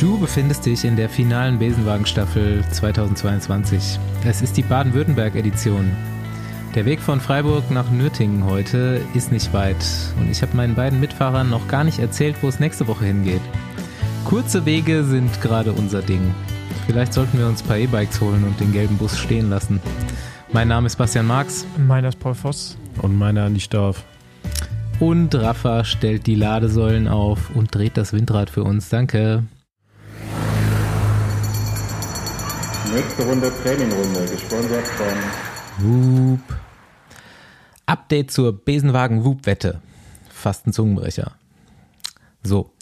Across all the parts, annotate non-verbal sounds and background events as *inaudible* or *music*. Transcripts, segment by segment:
Du befindest dich in der finalen Besenwagen-Staffel 2022. Es ist die Baden-Württemberg-Edition. Der Weg von Freiburg nach Nürtingen heute ist nicht weit und ich habe meinen beiden Mitfahrern noch gar nicht erzählt, wo es nächste Woche hingeht. Kurze Wege sind gerade unser Ding. Vielleicht sollten wir uns ein paar E-Bikes holen und den gelben Bus stehen lassen. Mein Name ist Bastian Marx. Meiner ist Paul Voss. Und meiner Andi Stauf. Und Rafa stellt die Ladesäulen auf und dreht das Windrad für uns. Danke. Nächste Runde Trainingrunde, gesponsert von Whoop. Update zur Besenwagen-Whoop-Wette. Fast ein Zungenbrecher. So.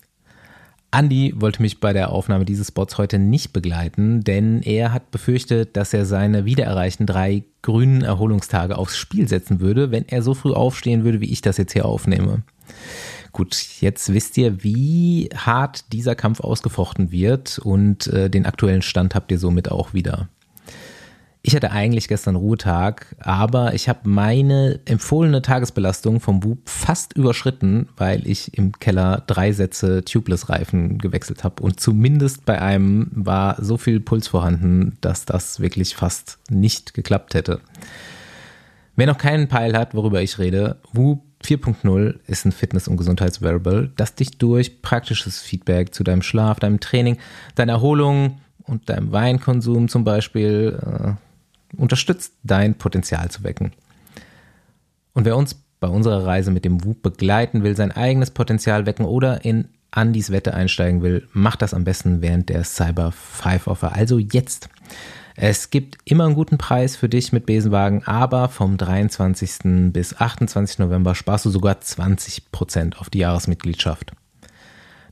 Andy wollte mich bei der Aufnahme dieses Spots heute nicht begleiten, denn er hat befürchtet, dass er seine wiedererreichten drei grünen Erholungstage aufs Spiel setzen würde, wenn er so früh aufstehen würde, wie ich das jetzt hier aufnehme. Gut, jetzt wisst ihr, wie hart dieser Kampf ausgefochten wird und äh, den aktuellen Stand habt ihr somit auch wieder. Ich hatte eigentlich gestern Ruhetag, aber ich habe meine empfohlene Tagesbelastung vom Bub fast überschritten, weil ich im Keller drei Sätze Tubeless-Reifen gewechselt habe. Und zumindest bei einem war so viel Puls vorhanden, dass das wirklich fast nicht geklappt hätte. Wer noch keinen Peil hat, worüber ich rede, Whoop 4.0 ist ein Fitness- und Gesundheitsvariable, das dich durch praktisches Feedback zu deinem Schlaf, deinem Training, deiner Erholung und deinem Weinkonsum zum Beispiel äh, unterstützt, dein Potenzial zu wecken. Und wer uns bei unserer Reise mit dem WUP begleiten will, sein eigenes Potenzial wecken oder in Andys Wette einsteigen will, macht das am besten während der Cyber 5 Offer. Also jetzt. Es gibt immer einen guten Preis für dich mit Besenwagen, aber vom 23. bis 28. November sparst du sogar 20% auf die Jahresmitgliedschaft.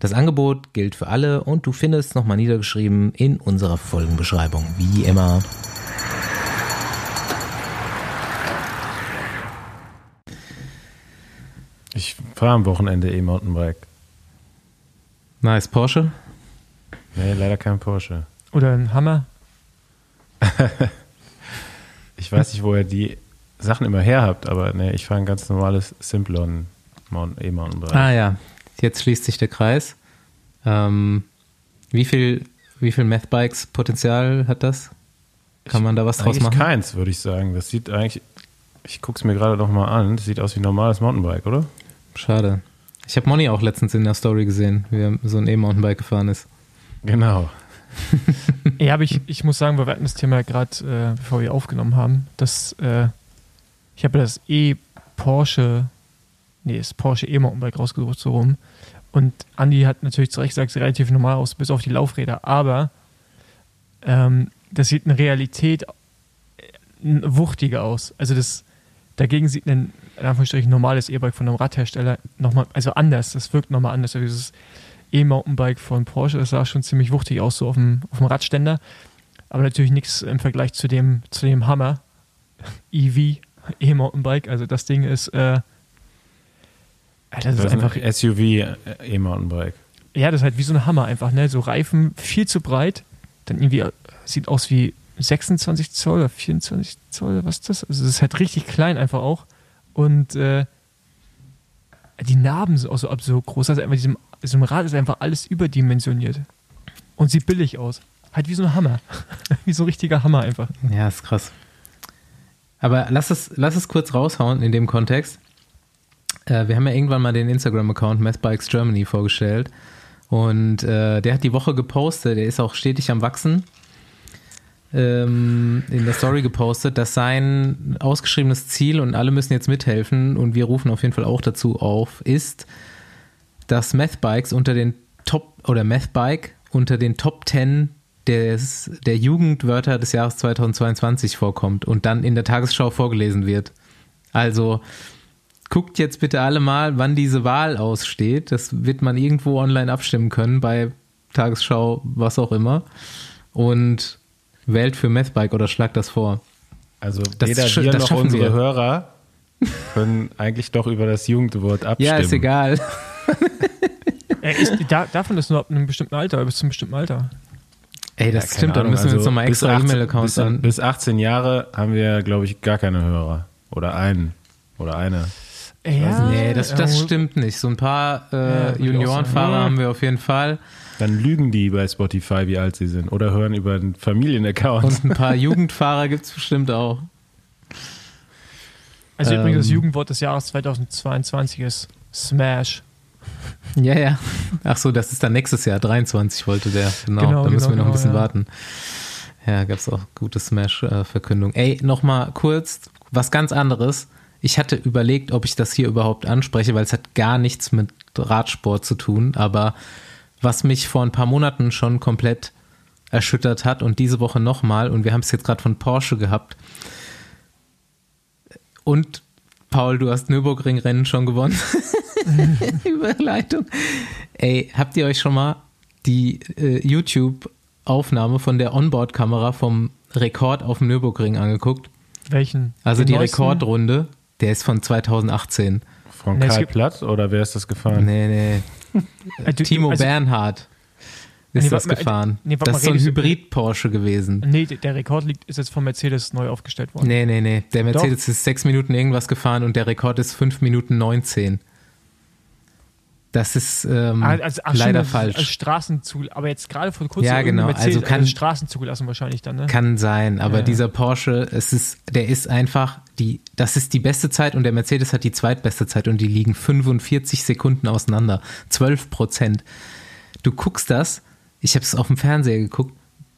Das Angebot gilt für alle und du findest es nochmal niedergeschrieben in unserer Folgenbeschreibung, wie immer. Ich fahre am Wochenende E-Mountainbike. Nice, Porsche? Nee, leider kein Porsche. Oder ein Hammer. *laughs* ich weiß nicht, wo ihr die Sachen immer her habt, aber nee, ich fahre ein ganz normales Simplon E-Mountainbike. Ah ja, jetzt schließt sich der Kreis. Ähm, wie viel, wie viel Mathbikes Potenzial hat das? Kann man da was draus machen? keins, würde ich sagen. Das sieht eigentlich, ich gucke es mir gerade noch mal an, das sieht aus wie ein normales Mountainbike, oder? Schade. Ich habe Moni auch letztens in der Story gesehen, wie er so ein E-Mountainbike gefahren ist. Genau. *laughs* ja, aber ich, ich muss sagen, wir hatten das Thema gerade, äh, bevor wir aufgenommen haben, dass äh, ich habe das E-Porsche, nee, das Porsche E-Mountainbike rausgesucht, so rum. Und Andi hat natürlich zu Recht gesagt, sieht relativ normal aus, bis auf die Laufräder. Aber ähm, das sieht in Realität äh, wuchtiger aus. Also das, dagegen sieht ein, in Anführungsstrichen, normales E-Bike von einem Radhersteller nochmal, also anders. Das wirkt nochmal anders. Also dieses E-Mountainbike von Porsche, das sah schon ziemlich wuchtig aus, so auf dem, auf dem Radständer. Aber natürlich nichts im Vergleich zu dem, zu dem Hammer *laughs* EV E-Mountainbike. Also das Ding ist, äh, das, das ist einfach ein SUV E-Mountainbike. Ja, das ist halt wie so ein Hammer einfach, ne? So Reifen viel zu breit, dann irgendwie sieht aus wie 26 Zoll oder 24 Zoll, was ist das? Also das ist halt richtig klein einfach auch. Und äh, die Narben sind auch so absurd groß. Also einfach diesem, diesem Rad ist einfach alles überdimensioniert. Und sieht billig aus. Halt wie so ein Hammer. *laughs* wie so ein richtiger Hammer einfach. Ja, ist krass. Aber lass es, lass es kurz raushauen in dem Kontext. Äh, wir haben ja irgendwann mal den Instagram-Account Mathbikes Germany vorgestellt. Und äh, der hat die Woche gepostet, der ist auch stetig am Wachsen ähm, in der Story gepostet, dass sein ausgeschriebenes Ziel, und alle müssen jetzt mithelfen, und wir rufen auf jeden Fall auch dazu auf, ist, dass Mathbikes unter den Top, oder Mathbike unter den Top 10 des, der Jugendwörter des Jahres 2022 vorkommt und dann in der Tagesschau vorgelesen wird. Also guckt jetzt bitte alle mal, wann diese Wahl aussteht. Das wird man irgendwo online abstimmen können bei Tagesschau, was auch immer. Und wählt für Mathbike oder schlagt das vor. Also das weder wir noch unsere wir. Hörer können eigentlich doch über das Jugendwort abstimmen. Ja, ist egal. *laughs* Ey, ist, da, davon ist nur ab einem bestimmten Alter, bis zum bestimmten Alter. Ey, das ja, stimmt, dann müssen wir also uns nochmal extra E-Mail-Accounts an. Bis 18 Jahre haben wir, glaube ich, gar keine Hörer. Oder einen. Oder eine. Ja, nee, das, das stimmt nicht. So ein paar äh, ja, Juniorenfahrer haben wir auf jeden Fall. Dann lügen die bei Spotify, wie alt sie sind. Oder hören über einen Familienaccount. Und ein paar *laughs* Jugendfahrer gibt es bestimmt auch. Also Ähm. übrigens das Jugendwort des Jahres 2022 ist Smash. Ja, ja. *laughs* Ach so, das ist dann nächstes Jahr. 23 wollte der. Genau, Genau, da müssen genau, wir noch ein genau, bisschen ja. warten. Ja, gab es auch gute Smash-Verkündung. Ey, nochmal kurz, was ganz anderes. Ich hatte überlegt, ob ich das hier überhaupt anspreche, weil es hat gar nichts mit Radsport zu tun. Aber was mich vor ein paar Monaten schon komplett erschüttert hat und diese Woche nochmal, und wir haben es jetzt gerade von Porsche gehabt. Und Paul, du hast Nürburgring-Rennen schon gewonnen. *laughs* *laughs* Überleitung. Ey, habt ihr euch schon mal die äh, YouTube-Aufnahme von der Onboard-Kamera vom Rekord auf dem Nürburgring angeguckt? Welchen? Also Den die neuesten? Rekordrunde, der ist von 2018. Von Nee, Karl Platt oder wer ist das gefahren? Nee, nee. Du- *laughs* Timo also- Bernhard ist Nee, das mal, gefahren. nee, das ist so ein Hybrid-Porsche gewesen. Nee, der Rekord liegt, ist jetzt von Mercedes neu aufgestellt worden. Nee, nee, nee. Der Mercedes ist 6 Minuten irgendwas gefahren und der Rekord ist 5 Minuten 19. Das ist ähm, Ah, also, ach, leider stimmt, falsch. Als Straßenzug, aber jetzt gerade vor kurzem Ja, genau, Mercedes, also kann- als Straßen zugelassen wahrscheinlich dann, ne? Kann sein, aber Ja. dieser Porsche, es ist, der ist einfach die, das ist die beste Zeit und der Mercedes hat die zweitbeste Zeit und die liegen 45 Sekunden auseinander. 12 Prozent. Du guckst das, ich habe es auf dem Fernseher geguckt,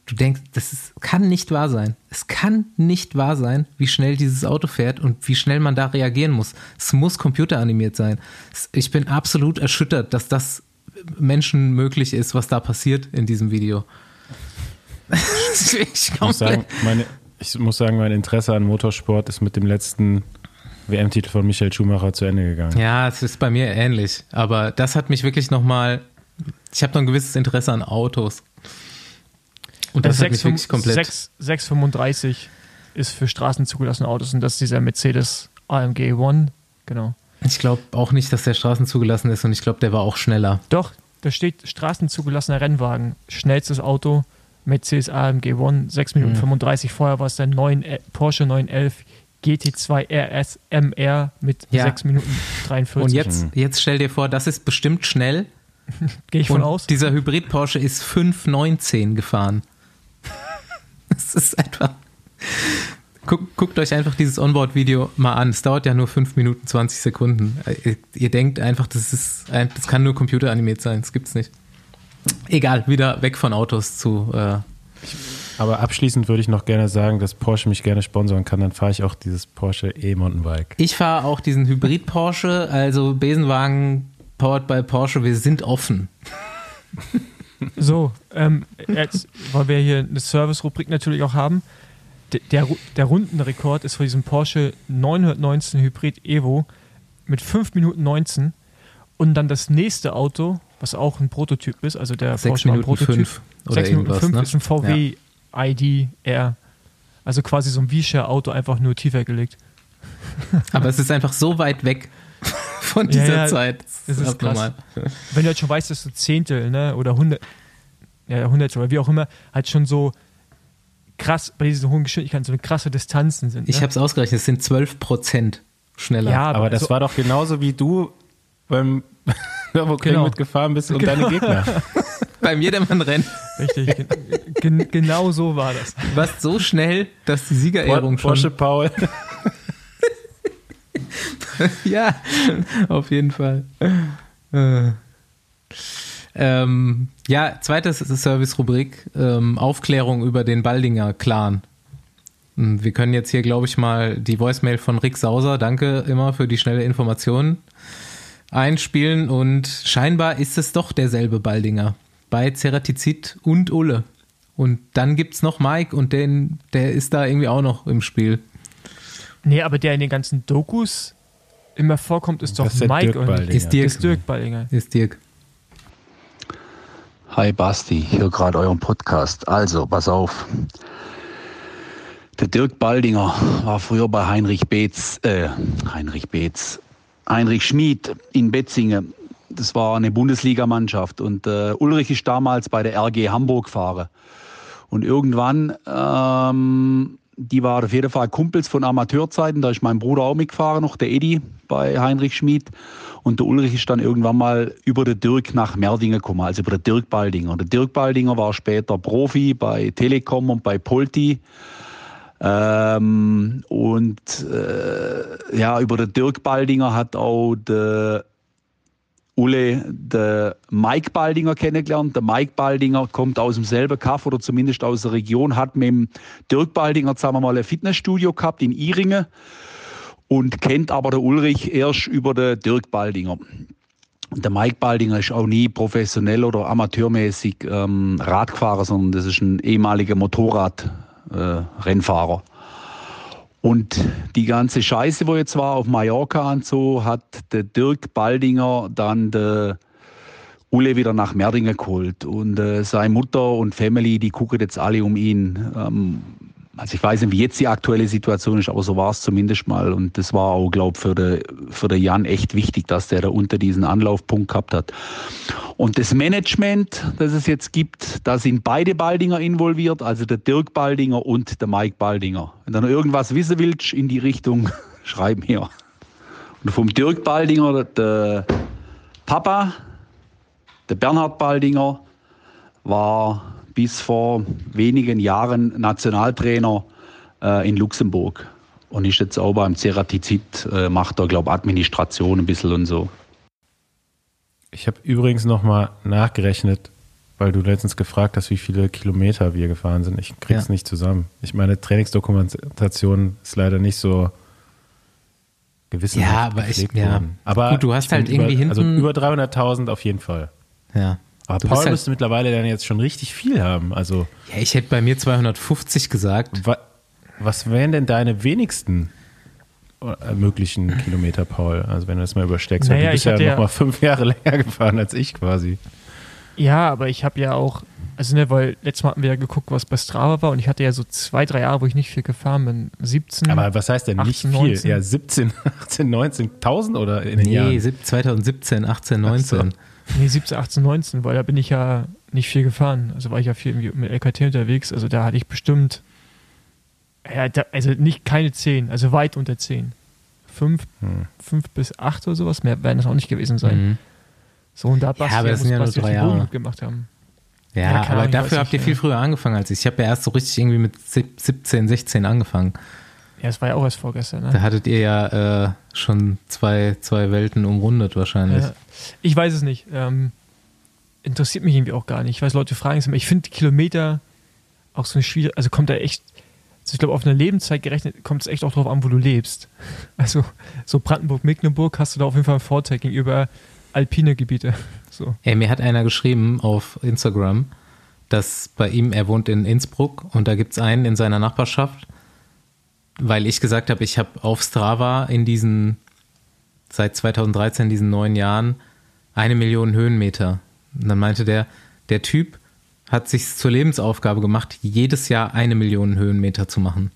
du denkst, das ist, kann nicht wahr sein. Es kann nicht wahr sein, wie schnell dieses Auto fährt und wie schnell man da reagieren muss. Es muss computeranimiert sein. Ich bin absolut erschüttert, dass das Menschen möglich ist, was da passiert in diesem Video. *laughs* ich Ich muss, sagen, meine, ich muss sagen, mein Interesse an Motorsport ist mit dem letzten WM-Titel von Michael Schumacher zu Ende gegangen. Ja, es ist bei mir ähnlich. Aber das hat mich wirklich nochmal. Ich habe noch ein gewisses Interesse an Autos. Und das mich wirklich komplett. 6, 635 ist für Straßen zugelassene Autos und das ist dieser Mercedes AMG One. Genau. Ich glaube auch nicht, dass der Straßen zugelassen ist und ich glaube, der war auch schneller. Doch, da steht straßenzugelassener Rennwagen. Schnellstes Auto, Mercedes AMG One, 6 Minuten Mhm. 35. Vorher war es der 9, Porsche 911 GT2 RS MR mit Ja. 6 Minuten 43. Und jetzt, jetzt stell dir vor, das ist bestimmt schnell. *laughs* gehe ich von aus. dieser Hybrid Porsche ist 519 gefahren. Es ist einfach. Guck, guckt euch einfach dieses Onboard-Video mal an. Es dauert ja nur 5 Minuten 20 Sekunden. Ihr, ihr denkt einfach, das, ist, das kann nur computeranimiert sein. Das gibt's nicht. Egal, wieder weg von Autos zu. Äh, Aber abschließend würde ich noch gerne sagen, dass Porsche mich gerne sponsern kann. Dann fahre ich auch dieses Porsche E-Mountainbike. ich fahre auch diesen Hybrid Porsche, also Besenwagen powered by Porsche. Wir sind offen. *laughs* So, ähm, jetzt, weil wir hier eine Service-Rubrik natürlich auch haben. Der, der, Ru- der Rundenrekord ist von diesem Porsche 919 Hybrid Evo mit 5 Minuten 19. Und dann das nächste Auto, was auch ein Prototyp ist, also der 6 Porsche Minuten Prototyp. 5 oder 6 Minuten irgendwas. 5 ne? ist ein VW ID R. Also quasi so ein V-Share-Auto, einfach nur tiefer gelegt. Aber es ist einfach so weit weg von Ja, dieser ja, Zeit. das ist abnormal. Wenn du halt schon weißt, dass du Zehntel ne, oder Hundert, ja, Hundertstel oder wie auch immer, halt schon so krass bei diesen hohen Geschwindigkeiten so eine krasse Distanzen sind. Ne? Ich habe es ausgerechnet, es sind 12 Prozent schneller. ja, Aber das so, war doch genauso wie du beim *laughs* Nürburgring Genau. mitgefahren bist und deine Gegner. *laughs* Bei mir der Mann rennt. richtig. gen, gen, genau so war das. Du warst so schnell, dass die Siegerehrung Porsche schon. Paul. *laughs* Ja, auf jeden Fall. Äh. Ähm, ja, zweites Service-Rubrik: ähm, Aufklärung über den Baldinger Clan. Hm, Wir können jetzt hier, glaube ich, mal die Voicemail von Rick Sauser, danke immer für die schnelle Information, einspielen. Und scheinbar ist es doch derselbe Baldinger bei Ceratizid und Ulle. Und dann gibt es noch Mike und den, der ist da irgendwie auch noch im Spiel. Nee, aber der in den ganzen Dokus immer vorkommt, ist doch Das ist der Mike Dirk und. Ist Dirk. ist Dirk Baldinger. Ist Dirk. Hi Basti, hier gerade euren Podcast. Also, pass auf. Der Dirk Baldinger war früher bei Heinrich Beetz, äh, Heinrich Beetz, Heinrich Schmid in Betzingen. Das war eine Bundesligamannschaft und äh, Ulrich ist damals bei der RG Hamburg gefahren. Und irgendwann ähm, die waren auf jeden Fall Kumpels von Amateurzeiten. Da ist mein Bruder auch mitgefahren, noch der Edi bei Heinrich Schmid. Und der Ulrich ist dann irgendwann mal über den Dirk nach Merdingen gekommen, also über den Dirk Baldinger. Der Dirk Baldinger war später Profi bei Telekom und bei Polti. Ähm, und äh, ja, über den Dirk Baldinger hat auch der Ulle der Mike Baldinger kennengelernt. Der Mike Baldinger kommt aus demselben Kaff oder zumindest aus der Region, hat mit dem Dirk Baldinger zusammen mal ein Fitnessstudio gehabt in Iringen und kennt aber der Ulrich erst über den Dirk Baldinger. Der Mike Baldinger ist auch nie professionell oder amateurmäßig ähm, Radfahrer, sondern das ist ein ehemaliger Motorradrennfahrer. Äh, und die ganze Scheiße, wo jetzt war auf Mallorca und so, hat der Dirk Baldinger dann der Ulle wieder nach Merdingen geholt. Und äh, seine Mutter und Family, die gucken jetzt alle um ihn. Ähm, also ich weiß nicht, wie jetzt die aktuelle Situation ist, aber so war es zumindest mal. Und das war auch, glaube ich, für den für der Jan echt wichtig, dass der da unter diesen Anlaufpunkt gehabt hat. Und das Management, das es jetzt gibt, da sind beide Baldinger involviert, also der Dirk Baldinger und der Mike Baldinger. Wenn du noch irgendwas wissen willst in die Richtung, *laughs* schreib mir. Und vom Dirk Baldinger, der Papa, der Bernhard Baldinger, war bis vor wenigen Jahren Nationaltrainer äh, in Luxemburg und ist jetzt auch beim Ceratizid, äh, macht er, glaube Administration ein bisschen und so. Ich habe übrigens nochmal nachgerechnet, weil du letztens gefragt hast, wie viele Kilometer wir gefahren sind. Ich krieg's ja. nicht zusammen. Ich meine, Trainingsdokumentation ist leider nicht so gewissen. Ja, aber ich, ja. Aber Gut, du hast halt irgendwie über, hinten. Also über 300.000 auf jeden Fall. Ja. Aber Paul halt- müsste mittlerweile dann jetzt schon richtig viel haben. Also, Ja, ich hätte bei mir 250 gesagt. wa was wären denn deine wenigsten äh, möglichen Kilometer, Paul? Also, wenn du das mal übersteckst. Weil Naja, du bist ich ja hatte noch ja- mal fünf Jahre *laughs* länger gefahren als ich quasi. Ja, aber ich habe ja auch, also ne, weil letztes Mal hatten wir ja geguckt, was bei Strava war und ich hatte ja so zwei, drei Jahre, wo ich nicht viel gefahren bin. 17. Aber was heißt denn nicht 18, viel? 19? Ja, 17, 18, 19.000 oder in den Nee, Jahren? sieb- 2017, 18, 19. Nee, 17, 18, 19, weil da bin ich ja nicht viel gefahren. Also war ich ja viel mit LKT unterwegs. Also da hatte ich bestimmt, ja, da, also nicht keine 10, also weit unter 10. Fünf, Hm. fünf bis acht oder sowas, mehr werden das auch nicht gewesen sein. Mhm. So, und da Basti, aber das sind ja nur drei Jahre. gemacht haben. Ja, Ja, aber dafür habt ihr viel ja. früher angefangen als ich. Ich habe ja erst so richtig irgendwie mit sieb- 17, 16 angefangen. Ja, das war ja auch erst vorgestern. Ne? Da hattet ihr ja äh, schon zwei, zwei Welten umrundet wahrscheinlich. Ja. Ich weiß es nicht. Ähm, interessiert mich irgendwie auch gar nicht. Ich weiß, Leute fragen es immer. Ich finde Kilometer auch so eine schwierige, also kommt da echt, also ich glaube, auf eine Lebenszeit gerechnet kommt es echt auch drauf an, wo du lebst. *laughs* Also so Brandenburg-Mecklenburg hast du da auf jeden Fall einen Vorteil gegenüber alpine Gebiete. *laughs* So. Ey, mir hat einer geschrieben auf Instagram, dass bei ihm, er wohnt in Innsbruck und da gibt es einen in seiner Nachbarschaft, weil ich gesagt habe, ich habe auf Strava in diesen, seit 2013, diesen neun Jahren, eine Million Höhenmeter. Und dann meinte der, der Typ hat sich zur Lebensaufgabe gemacht, jedes Jahr eine Million Höhenmeter zu machen.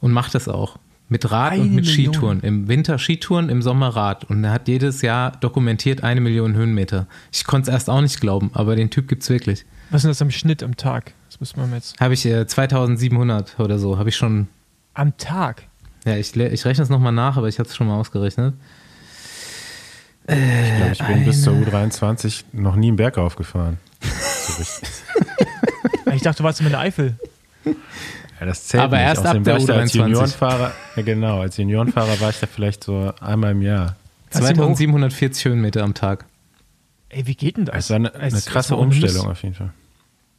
Und macht das auch. Mit Rad Eine und mit Million? Skitouren. Im Winter Skitouren, im Sommer Rad. Und er hat jedes Jahr dokumentiert eine Million Höhenmeter. Ich konnte es erst auch nicht glauben, aber den Typ gibt's wirklich. Was ist das am Schnitt am Tag? Das müssen wir jetzt. Habe ich äh, 2700 oder so, habe ich schon. Am Tag? Ja, ich, ich rechne es nochmal nach, aber ich hatte es schon mal ausgerechnet. Ich glaube, ich bin bis zur U23 noch nie einen Berg aufgefahren. So. *laughs* Ich dachte, du warst in der Eifel. Ja, das zählt Aber nicht. erst Außerdem ab der war ich da als U23. Juniorenfahrer, ja genau, als Juniorenfahrer war ich da vielleicht so einmal im Jahr. Hast du mal hoch- 2740 Höhenmeter am Tag. Ey, wie geht denn das? Das war eine, eine krasse Umstellung auf jeden Fall.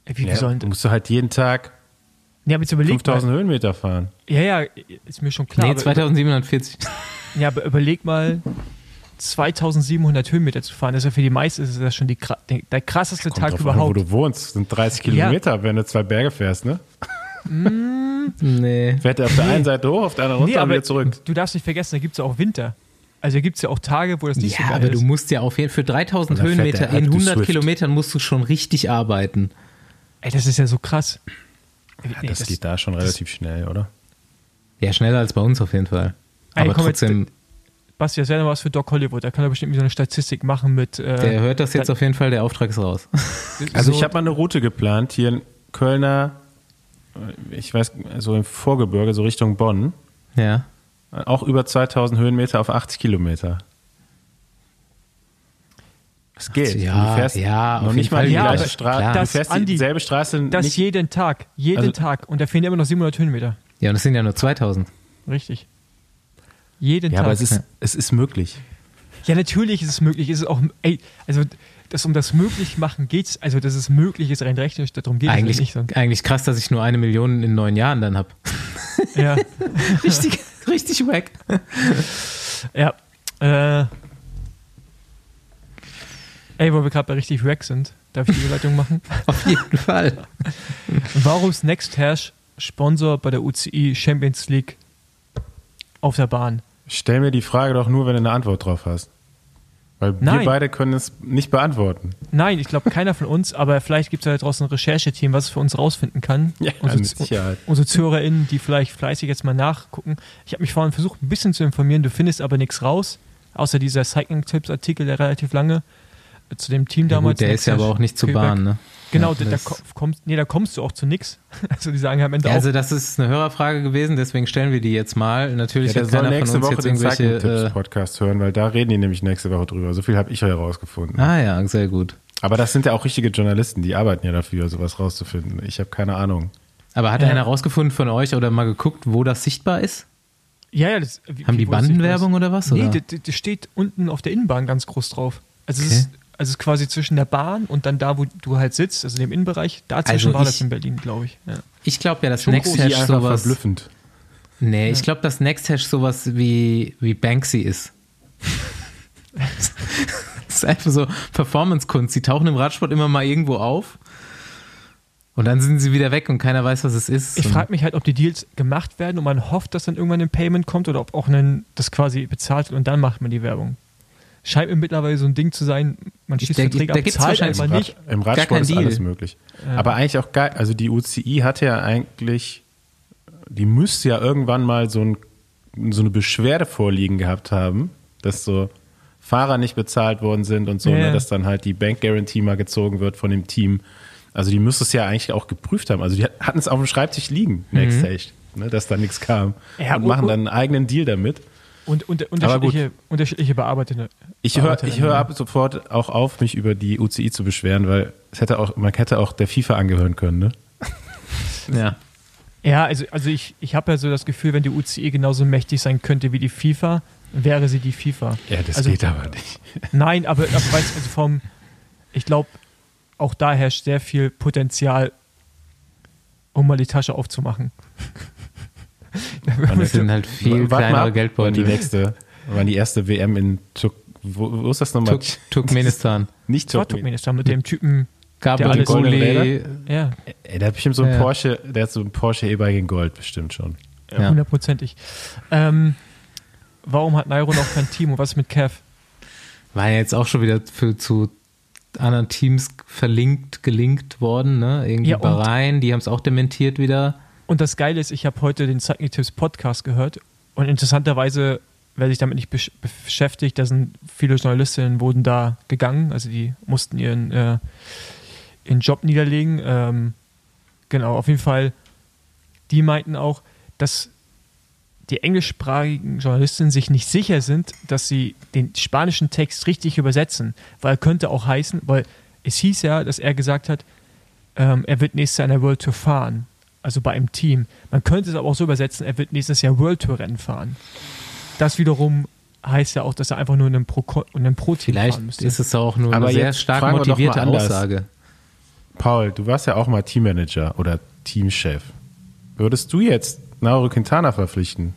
Ey, wie, wie Ja, sollen musst du halt jeden Tag Ja, aber jetzt überleg 5000 mal. Höhenmeter fahren. Ja, ja, ist mir schon klar. nee, aber- 2740. *laughs* Ja, aber überleg mal, 2700 Höhenmeter zu fahren. Das ist ja für die meisten ist das schon die, der, krasseste Kommt Tag drauf an, wo überhaupt. du wohnst. Das sind 30 Kilometer, wenn du zwei Berge fährst, ne? *laughs* nee. Fährt er auf der einen Seite hoch, auf der anderen runter und wieder zurück. du darfst nicht vergessen, da gibt es ja auch Winter. Also da gibt es ja auch Tage, wo das nicht so Ja, geil aber ist. du musst ja auf jeden Fall für 3000 Und dann fährt Höhenmeter in du 100 Swift. Kilometern musst du schon richtig arbeiten. Ey, das ist ja so krass. Ja, Nee, das, geht da schon relativ schnell, oder? Ja, schneller als bei uns auf jeden Fall. Ey, Aber komm, jetzt- trotzdem, Basti, das wäre noch was für Doc Hollywood. Da kann er bestimmt so eine Statistik machen mit. Äh, der hört das jetzt auf jeden Fall, der Auftrag ist raus. *laughs* Also so- ich habe mal eine Route geplant, hier in Kölner ich weiß, so im Vorgebirge, so Richtung Bonn. Ja. Auch über 2000 Höhenmeter auf 80 Kilometer. Es geht. Ja, du fährst ja, noch nicht mal die Ja, gleiche Straße. Du Das, fährst Andi, dieselbe Straße Das nicht. jeden Tag. Jeden Also- Tag. Und da fehlen immer noch 700 Höhenmeter. Ja, und es sind ja nur 2000. Richtig. Jeden Ja, Tag. aber es ist, es ist möglich. Ja, natürlich ist es möglich. Es ist auch, ey, also das um das möglich machen geht's, also dass es möglich ist, rein rechnerisch, darum geht es Eigentlich, nicht. sondern- eigentlich krass, dass ich nur eine Million in neun Jahren dann habe. Ja, *laughs* Richtig, richtig wack. ja. Äh, ey, wo wir gerade bei richtig wack sind, darf ich die Überleitung machen? *laughs* Auf jeden Fall. Varus Nexthash, Sponsor bei der UCI Champions League auf der Bahn. Stell mir die Frage doch nur, wenn du eine Antwort drauf hast. Weil Nein. wir beide können es nicht beantworten. Nein, ich glaube keiner von uns, aber vielleicht gibt es da draußen ein Rechercheteam, was es für uns rausfinden kann. *laughs* Ja, unsere, mit Sicherheit. unsere ZuhörerInnen, die vielleicht fleißig jetzt mal nachgucken. Ich habe mich vorhin versucht, ein bisschen zu informieren, du findest aber nichts raus, außer dieser Cycling-Tipps-Artikel, der relativ lange zu dem Team Ja, damals. gut, der ist ja aber auch nicht zur. Bahn, ne? Genau, Ja, da, da, ko- kommst, nee, da kommst du auch zu nix. *laughs* Also die sagen am Ende Ja, auch, also das ist eine Hörerfrage gewesen, deswegen stellen wir die jetzt mal. Natürlich Ja, soll keiner von nächste uns Woche jetzt den irgendwelche. Äh, Cycling-Tipps-Podcast hören, weil da reden die nämlich nächste Woche drüber. So viel habe ich herausgefunden. ah ja, sehr gut. Aber das sind ja auch richtige Journalisten, die arbeiten ja dafür, sowas rauszufinden. Ich habe keine Ahnung. Aber hat Ja. einer rausgefunden von euch oder mal geguckt, wo das sichtbar ist? ja, ja, das, wie, Haben die. Bandenwerbung oder was? Nee, oder? das, das steht unten auf der Innenbahn ganz groß drauf. Also, es Okay. ist, also es ist quasi zwischen der Bahn und dann da, wo du halt sitzt, also dem Innenbereich. Dazwischen Also war das in Berlin, glaube ich. Ja. Ich glaube ja, dass Schon Next groß, sowas. verblüffend. Nee, ich glaube, dass Next Hash sowas wie, wie Banksy ist. *laughs* das ist einfach so Performance-Kunst. Die tauchen im Radsport immer mal irgendwo auf und dann sind sie wieder weg und keiner weiß, was es ist. Ich frage mich halt, ob die Deals gemacht werden und man hofft, dass dann irgendwann ein Payment kommt oder ob auch ein, das quasi bezahlt wird und dann macht man die Werbung. Scheint mir mittlerweile so ein Ding zu sein, man schießt denke, Verträge da ab, zahlt wahrscheinlich einfach Im, nicht. Im Gar Radsport kein ist Deal. alles möglich. Aber eigentlich auch geil. Also die UCI hatte ja eigentlich, die müsste ja irgendwann mal so, ein, so eine Beschwerde vorliegen gehabt haben, dass so Fahrer nicht bezahlt worden sind und so, Ja, ja. ne, dass dann halt die Bank Guarantee mal gezogen wird von dem Team. Also die müsste es ja eigentlich auch geprüft haben. Also die hatten es auf dem Schreibtisch liegen, Next Stage, ne, dass da nichts kam. Ja, und und- machen dann einen eigenen Deal damit. Und, und Aber unterschiedliche, unterschiedliche Bearbeitende. Ich höre ich hör ab sofort auch auf, mich über die UCI zu beschweren, weil es hätte auch, man hätte auch der FIFA angehören können, ne? *laughs* ja. Ja, also, also ich, ich habe ja so das Gefühl, wenn die UCI genauso mächtig sein könnte wie die FIFA, wäre sie die FIFA. Ja, das Also- geht aber nicht. *laughs* Nein, aber, aber weißt also vom, ich glaube, auch da herrscht sehr viel Potenzial, um mal die Tasche aufzumachen. Wann Das sind halt viel Wart kleinere wann die Geldbeutel. nächste, wann die erste WM in Turk, wo, wo ist das nochmal? Turk Turkmenistan. Nicht Turkmenistan. Turkmenistan mit dem Typen, Gabriel alles- Goli. ja, Ey, der hat bestimmt so ein Ja. Porsche, der hat so ein Porsche E-Bike in Gold bestimmt schon. Ja. hundertprozentig. Ähm, warum hat Nairo noch kein Team und was ist mit Kev? War ja jetzt auch schon wieder für, zu anderen Teams verlinkt, gelinkt worden, ne? Irgendwie Ja, und- Bahrain, die haben es auch dementiert wieder. Und das Geile ist, ich habe heute den Cycling Tips Podcast gehört und interessanterweise, wer sich damit nicht besch beschäftigt, da sind viele Journalistinnen wurden da gegangen, also die mussten ihren, äh, ihren Job niederlegen. Ähm, genau, auf jeden Fall, die meinten auch, dass die englischsprachigen Journalistinnen sich nicht sicher sind, dass sie den spanischen Text richtig übersetzen, weil könnte auch heißen, weil es hieß ja, dass er gesagt hat, ähm, er wird nächstes Jahr in der World Tour fahren, also bei einem Team. Man könnte es aber auch so übersetzen, er wird nächstes Jahr World Tour Rennen fahren. Das wiederum heißt ja auch, dass er einfach nur in einem Pro- in einem Pro-Team Vielleicht fahren müsste. ist es auch nur Aber eine sehr stark motivierte. Aussage. Paul, du warst ja auch mal Teammanager oder Teamchef. Würdest du jetzt Nairo Quintana verpflichten?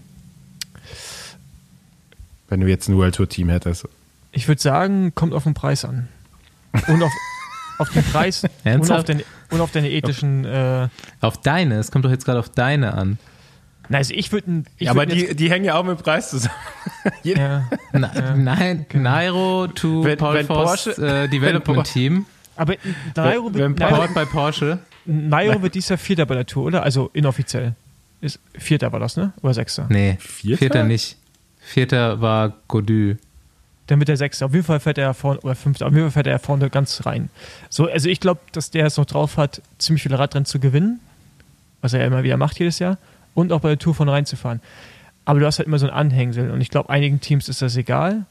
Wenn du jetzt ein World Tour Team hättest. Ich würde sagen, kommt auf den Preis an. Und auf, auf den Preis *laughs* und auf, Ernsthaft? den, und auf deine ethischen. Äh, Auf deine, es kommt doch jetzt gerade auf deine an. na, also ich würde. Ja, aber die, die hängen ja auch mit dem Preis zusammen. *laughs* Ja, *laughs* Na, Nein, Nairo to Wenn- Paul wenn Force Porsche- äh, Development *laughs* wenn- Team. aber Nairo Wenn wird, Paul- Nairo, Powered bei Porsche. Nairo wird dieses Jahr Vierter bei der Tour, oder? Also inoffiziell. Ist, Vierter war das, ne? Oder Sechster? Nee, Vierter? Vierter, nicht. Vierter war Godu. Dann wird der Sechste. Auf jeden Fall fährt er vorne, oder Fünfter, auf jeden Fall fährt er vorne ganz rein. So, also ich glaube, dass der es noch drauf hat, ziemlich viele Radrennen zu gewinnen. was er ja immer wieder macht jedes Jahr, und auch bei der Tour von reinzufahren. Aber du hast halt immer so ein Anhängsel und ich glaube, einigen Teams ist das egal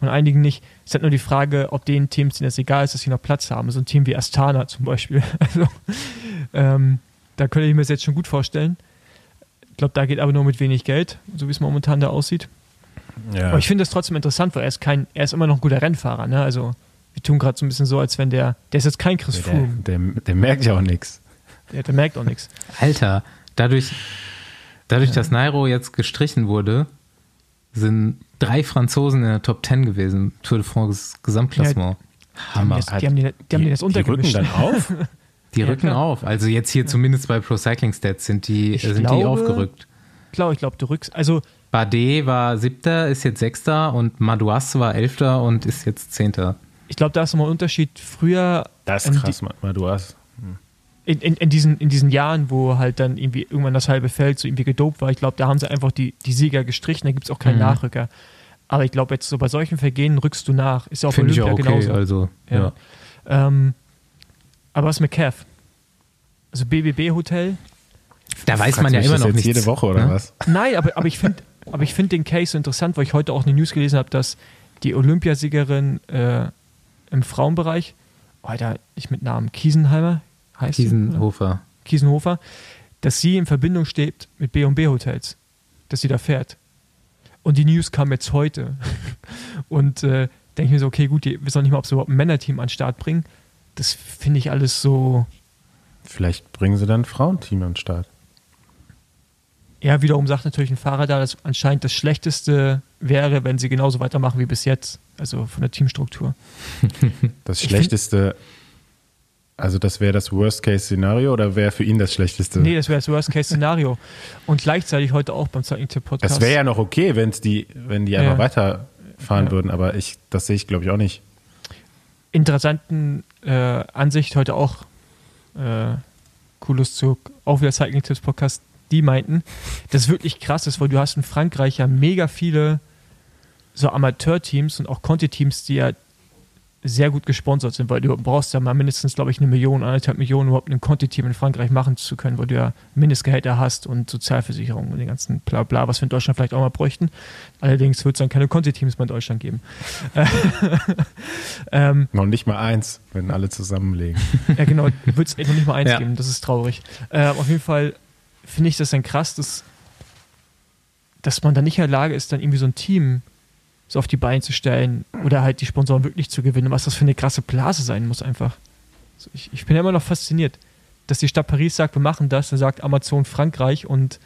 und einigen nicht. Es ist halt nur die Frage, ob den Teams, denen das egal ist, dass sie noch Platz haben. So ein Team wie Astana zum Beispiel. *laughs* Also, ähm, da könnte ich mir das jetzt schon gut vorstellen. Ich glaube, da geht aber nur mit wenig Geld, so wie es momentan da aussieht. Ja. Aber ich finde das trotzdem interessant, weil er ist kein, er ist immer noch ein guter Rennfahrer. Ne? Also wir tun gerade so ein bisschen so, als wenn der, der ist jetzt kein Chris der, Froome. der, der merkt ja auch nichts. Der, der merkt auch nichts. Alter, dadurch, dadurch, dass Nairo jetzt gestrichen wurde, sind drei Franzosen in der Top 10 gewesen, Tour de France Gesamtklassement. Hammer. Die, die haben die, die, haben die das die rücken untergemischt. dann auf. *laughs* Die Ja, rücken klar. auf. Also jetzt hier zumindest bei Pro Cycling Stats sind die, Ich sind die glaube- aufgerückt. Klar, ich glaube, du rückst. Also Bardet war siebter, ist jetzt sechster und Madouas war elfter und ist jetzt zehnter. ich glaube, da ist nochmal ein Unterschied. Früher Das ist krass. Du hast. in, in, in, diesen, in diesen Jahren, wo halt dann irgendwie irgendwann das halbe Feld so irgendwie gedopt war, ich glaube, da haben sie einfach die, die Sieger gestrichen, da gibt es auch keinen Mhm. Nachrücker. Aber ich glaube, jetzt so bei solchen Vergehen rückst du nach. Ist ja Finde ich Olympia auch okay. genauso. Also, Ja. ja. Ähm, aber was mit Cav? Also BBB-Hotel? Da weiß Fragst man ja immer das noch jetzt nicht. jede Woche oder ne? was? Nein, aber, aber ich finde aber ich find den Case so interessant, weil ich heute auch eine News gelesen habe, dass die Olympiasiegerin äh, im Frauenbereich, Alter, ich mit Namen Kiesenheimer heißt sie, oder? Kiesenhofer. Kiesenhofer, dass sie in Verbindung steht mit B&B Hotels, dass sie da fährt. Und die News kam jetzt heute. *laughs* Und äh, denke ich mir so, okay, gut, die wissen noch nicht mal, ob sie überhaupt ein Männerteam an den Start bringen. Das finde ich alles so, Vielleicht bringen sie dann ein Frauenteam an den Start. Ja, wiederum sagt natürlich ein Fahrer da, dass anscheinend das Schlechteste wäre, wenn sie genauso weitermachen wie bis jetzt. Also von der Teamstruktur. *laughs* Das Ich Schlechteste, also das wäre das Worst-Case-Szenario oder wäre für ihn das Schlechteste? Nee, das wäre das Worst-Case-Szenario. Und gleichzeitig heute auch beim Cycling Tip Podcast. das wäre ja noch okay, wenn's die, wenn die einfach Ja. weiterfahren Ja. würden, aber ich, das sehe ich glaube ich auch nicht. interessanten äh, Ansicht heute auch äh, Kulos zu auch wieder Cycling Tipps Podcast, die meinten, dass es wirklich krass ist, weil du hast in Frankreich ja mega viele so Amateurteams und auch Conti-Teams, die ja sehr gut gesponsert sind, weil du brauchst ja mal mindestens, glaube ich, eine Million, anderthalb Millionen, überhaupt ein Conti-Team in Frankreich machen zu können, weil du ja Mindestgehälter hast und Sozialversicherung und den ganzen bla bla, was wir in Deutschland vielleicht auch mal bräuchten. Allerdings wird es dann keine Conti-Teams mehr in Deutschland geben. *laughs* ähm, Noch nicht mal eins, wenn alle zusammenlegen. ja, genau. Wird es noch nicht mal eins Ja. geben. Das ist traurig. Äh, auf jeden Fall finde ich das dann krass, dass, dass man dann nicht in der Lage ist, dann irgendwie so ein Team so auf die Beine zu stellen oder halt die Sponsoren wirklich zu gewinnen. Was das für eine krasse Blase sein muss einfach. Also ich, ich bin ja immer noch fasziniert, dass die Stadt Paris sagt, wir machen das. Dann sagt Amazon Frankreich und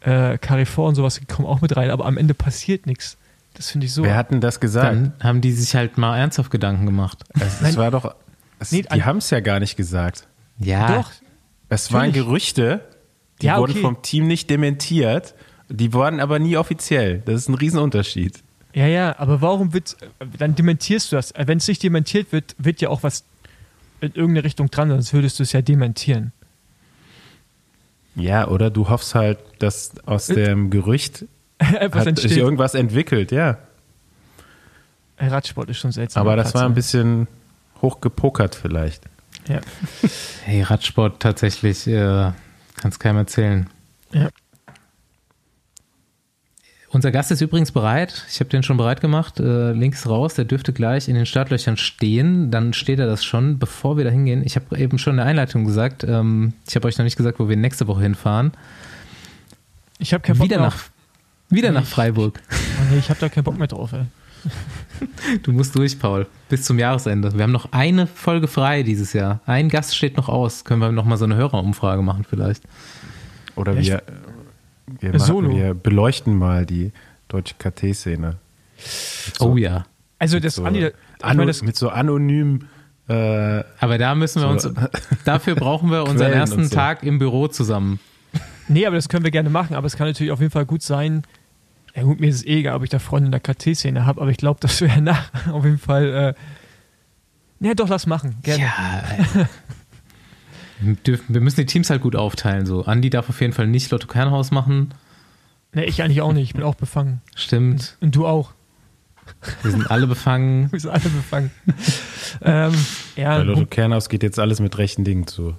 äh, Carrefour und sowas die kommen auch mit rein, aber am Ende passiert nichts. Das finde ich so. Wer hat denn das gesagt? Dann haben die sich halt mal ernsthaft Gedanken gemacht. Es, Nein. war doch, es, Nee, die haben es ja gar nicht gesagt. Ja, Doch, Es waren Natürlich. Gerüchte, die Ja, wurden okay. vom Team nicht dementiert, die wurden aber nie offiziell. Das ist ein Riesenunterschied. Ja, ja, aber warum wird, dann dementierst du das. Wenn es nicht dementiert wird, wird ja auch was in irgendeine Richtung dran, sonst würdest du es ja dementieren. Ja, oder du hoffst halt, dass aus dem Gerücht *laughs* Einfach hat sich irgendwas entwickelt, ja. Radsport ist schon seltsam. Aber das war ein bisschen hochgepokert vielleicht. Ja. *laughs* hey, Radsport tatsächlich, äh, kann es keinem erzählen. Ja. Unser Gast ist übrigens bereit. Ich habe den schon bereit gemacht. Äh, links raus. Der dürfte gleich in den Startlöchern stehen. Dann steht er das schon, bevor wir da hingehen. Ich habe eben schon in der Einleitung gesagt, ähm, ich habe euch noch nicht gesagt, wo wir nächste Woche hinfahren. Ich habe keinen Bock Wieder mehr nach, wieder nach ich- Freiburg. oh nee, ich habe da keinen Bock mehr drauf, ey. Du musst durch, Paul. Bis zum Jahresende. Wir haben noch eine Folge frei dieses Jahr. Ein Gast steht noch aus. Können wir noch mal so eine Hörerumfrage machen vielleicht? Oder Ja, wir, wir, machen, wir beleuchten mal die deutsche KT-Szene. Oh ja. Also das, So, Andi, meine, das, mit so anonym äh, Aber da müssen wir So. uns, dafür brauchen wir *laughs* unseren ersten so. Tag im Büro zusammen. nee, aber das können wir gerne machen, aber es kann natürlich auf jeden Fall gut sein, ja gut, mir ist es eh egal, ob ich da Freunde in der KT-Szene habe, aber ich glaube, das wäre nach *laughs* auf jeden Fall, äh, ja doch, lass machen, gerne. Ja. wir, dürfen, wir müssen die Teams halt gut aufteilen. So. Andi darf auf jeden Fall nicht Lotto Kernhaus machen. Nee, ich eigentlich auch nicht, ich bin auch befangen. Stimmt. Und du auch. Wir sind alle befangen. *laughs* Wir sind alle befangen. *laughs* ähm, ja, bei Lotto Kernhaus geht jetzt alles mit rechten Dingen zu.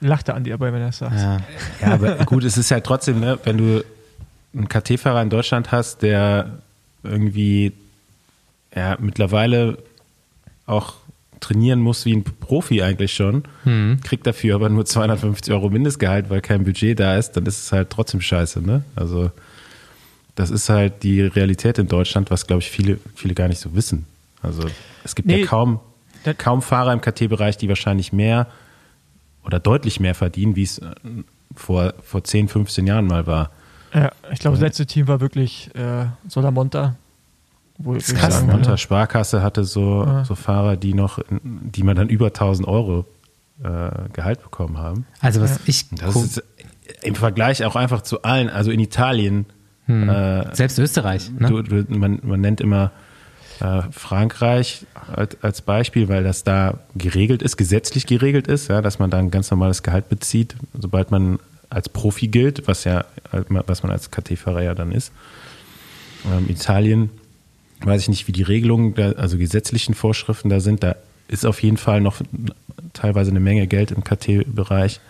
lachte Andi dabei, wenn er das sagt. Ja. Ja, aber gut, es ist halt trotzdem, ne, wenn du einen KT-Fahrer in Deutschland hast, der irgendwie ja, mittlerweile auch trainieren muss wie ein Profi eigentlich schon, kriegt dafür aber nur 250 Euro Mindestgehalt, weil kein Budget da ist, dann ist es halt trotzdem scheiße, ne? Also das ist halt die Realität in Deutschland, was glaube ich viele, viele gar nicht so wissen. Also es gibt Nee, ja kaum, kaum Fahrer im KT-Bereich, die wahrscheinlich mehr oder deutlich mehr verdienen, wie es äh, vor, vor 10, 15 Jahren mal war. Ja, ich glaube, das letzte Team war wirklich äh, Solamonta. Wo ich krass, sagen ne? Monta Sparkasse hatte so, Ja. so Fahrer, die noch, die man dann über 1000 Euro äh, Gehalt bekommen haben. Also was ich Das ist im Vergleich auch einfach zu allen, also in Italien, äh, selbst Österreich, ne? du, du, man, man nennt immer äh, Frankreich als, als Beispiel, weil das da geregelt ist, gesetzlich geregelt ist, ja, dass man da ein ganz normales Gehalt bezieht, sobald man als Profi gilt, was ja, was man als KT-Fahrer ja dann ist. Ähm, Italien, weiß ich nicht, wie die Regelungen, da, also gesetzlichen Vorschriften da sind, da ist auf jeden Fall noch teilweise eine Menge Geld im KT-Bereich.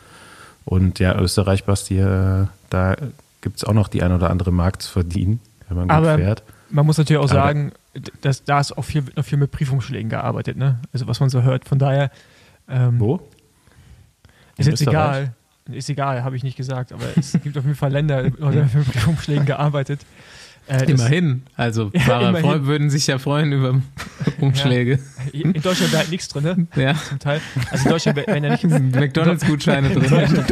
Und ja, Österreich, Basti, äh, da gibt es auch noch die ein oder andere Markt zu verdienen, wenn man gut Aber fährt. man muss natürlich auch Aber- sagen, dass da ist auch viel, noch viel mit Briefumschlägen gearbeitet, ne? Also was man so hört. Von daher ähm, Wo? ist In jetzt Österreich? egal. Ist egal, habe ich nicht gesagt, aber es *laughs* gibt auf jeden Fall Länder, die haben mit Briefumschlägen gearbeitet. Äh, Immerhin. Also *laughs* Ja, immerhin. würden sich ja freuen über *laughs* Umschläge. In Deutschland wäre halt nichts drin, ne? Ja. Zum Teil. Also in Deutschland wäre wär ja nicht. McDonalds-Gutscheine drin.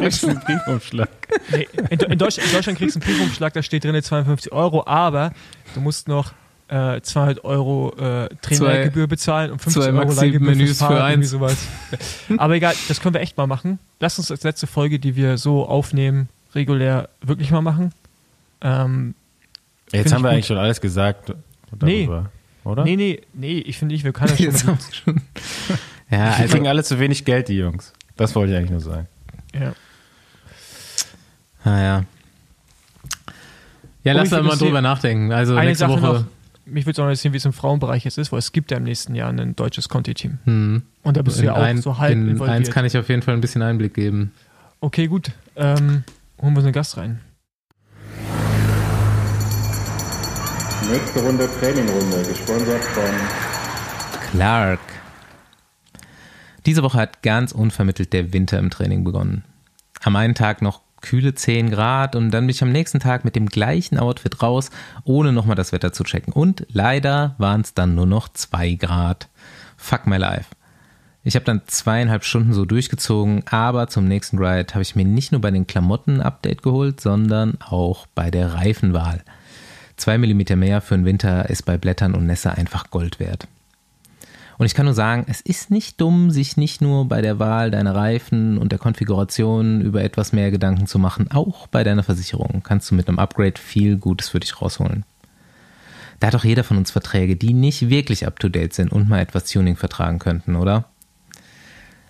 Briefumschlag. Nee, in, in, Deutsch, in Deutschland kriegst du einen Briefumschlag, da steht drin 52 Euro, aber du musst noch äh, 200 Euro äh, Trainergebühr bezahlen und 50 zwei Euro Leihgebühr fürs Menüs für Fahrrad, irgendwie eins. sowas. *laughs* Aber egal, das können wir echt mal machen. Lass uns als letzte Folge, die wir so aufnehmen, regulär wirklich mal machen. Ähm, Jetzt haben wir ich eigentlich schon alles gesagt darüber, oder? nee, nee, nee, ich finde nicht, wir können das *laughs* schon. Jetzt haben sie schon. *laughs* Ja, Die also, kriegen alle zu wenig Geld, die Jungs. Das wollte ich eigentlich nur sagen. ja. ah, ja. Ja, Oh, lass da mal drüber nachdenken. Also Eine nächste Sache Woche. noch, mich würde es auch interessieren, wie es im Frauenbereich jetzt ist, weil es gibt ja im nächsten Jahr ein deutsches Conti-Team. Hm. Und da bist du In ja auch ein, so halb in involviert. eins kann ich auf jeden Fall ein bisschen Einblick geben. Okay, gut. Ähm, holen wir so einen Gast rein. Nächste Runde Trainingrunde, gesponsert von Clark. Diese Woche hat ganz unvermittelt der Winter im Training begonnen. Am einen Tag noch kühle 10 Grad und dann bin ich am nächsten Tag mit dem gleichen Outfit raus, ohne nochmal das Wetter zu checken. Und leider waren es dann nur noch 2 Grad. Fuck my life. Ich habe dann zweieinhalb Stunden so durchgezogen, aber zum nächsten Ride habe ich mir nicht nur bei den Klamotten ein Update geholt, sondern auch bei der Reifenwahl. Zwei Millimeter mehr für den Winter ist bei Blättern und Nässe einfach Gold wert. Und ich kann nur sagen, es ist nicht dumm, sich nicht nur bei der Wahl deiner Reifen und der Konfiguration über etwas mehr Gedanken zu machen. Auch bei deiner Versicherung kannst du mit einem Upgrade viel Gutes für dich rausholen. Da hat doch jeder von uns Verträge, die nicht wirklich up-to-date sind und mal etwas Tuning vertragen könnten, oder?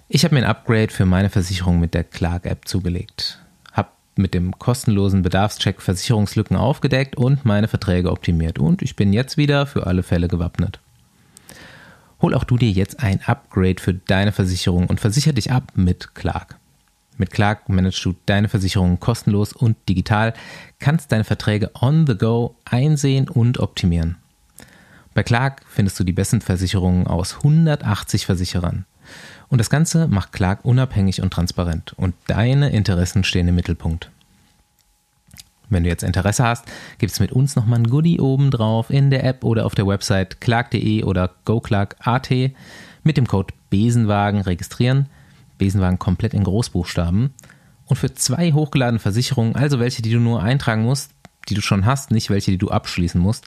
Ich habe mir ein Upgrade für meine Versicherung mit der Clark-App zugelegt. Hab mit dem kostenlosen Bedarfscheck Versicherungslücken aufgedeckt und meine Verträge optimiert. Und ich bin jetzt wieder für alle Fälle gewappnet. Hol auch du dir jetzt ein Upgrade für deine Versicherung und versicher dich ab mit Clark. Mit Clark managst du deine Versicherung kostenlos und digital, kannst deine Verträge on the go einsehen und optimieren. Bei Clark findest du die besten Versicherungen aus 180 Versicherern. Und das Ganze macht Clark unabhängig und transparent. Und deine Interessen stehen im Mittelpunkt. Wenn du jetzt Interesse hast, gibt es mit uns nochmal ein Goodie oben drauf in der App oder auf der Website clark.de oder goclark.at mit dem Code Besenwagen registrieren. Besenwagen komplett in Großbuchstaben. Und für zwei hochgeladene Versicherungen, also welche, die du nur eintragen musst, die du schon hast, nicht welche, die du abschließen musst,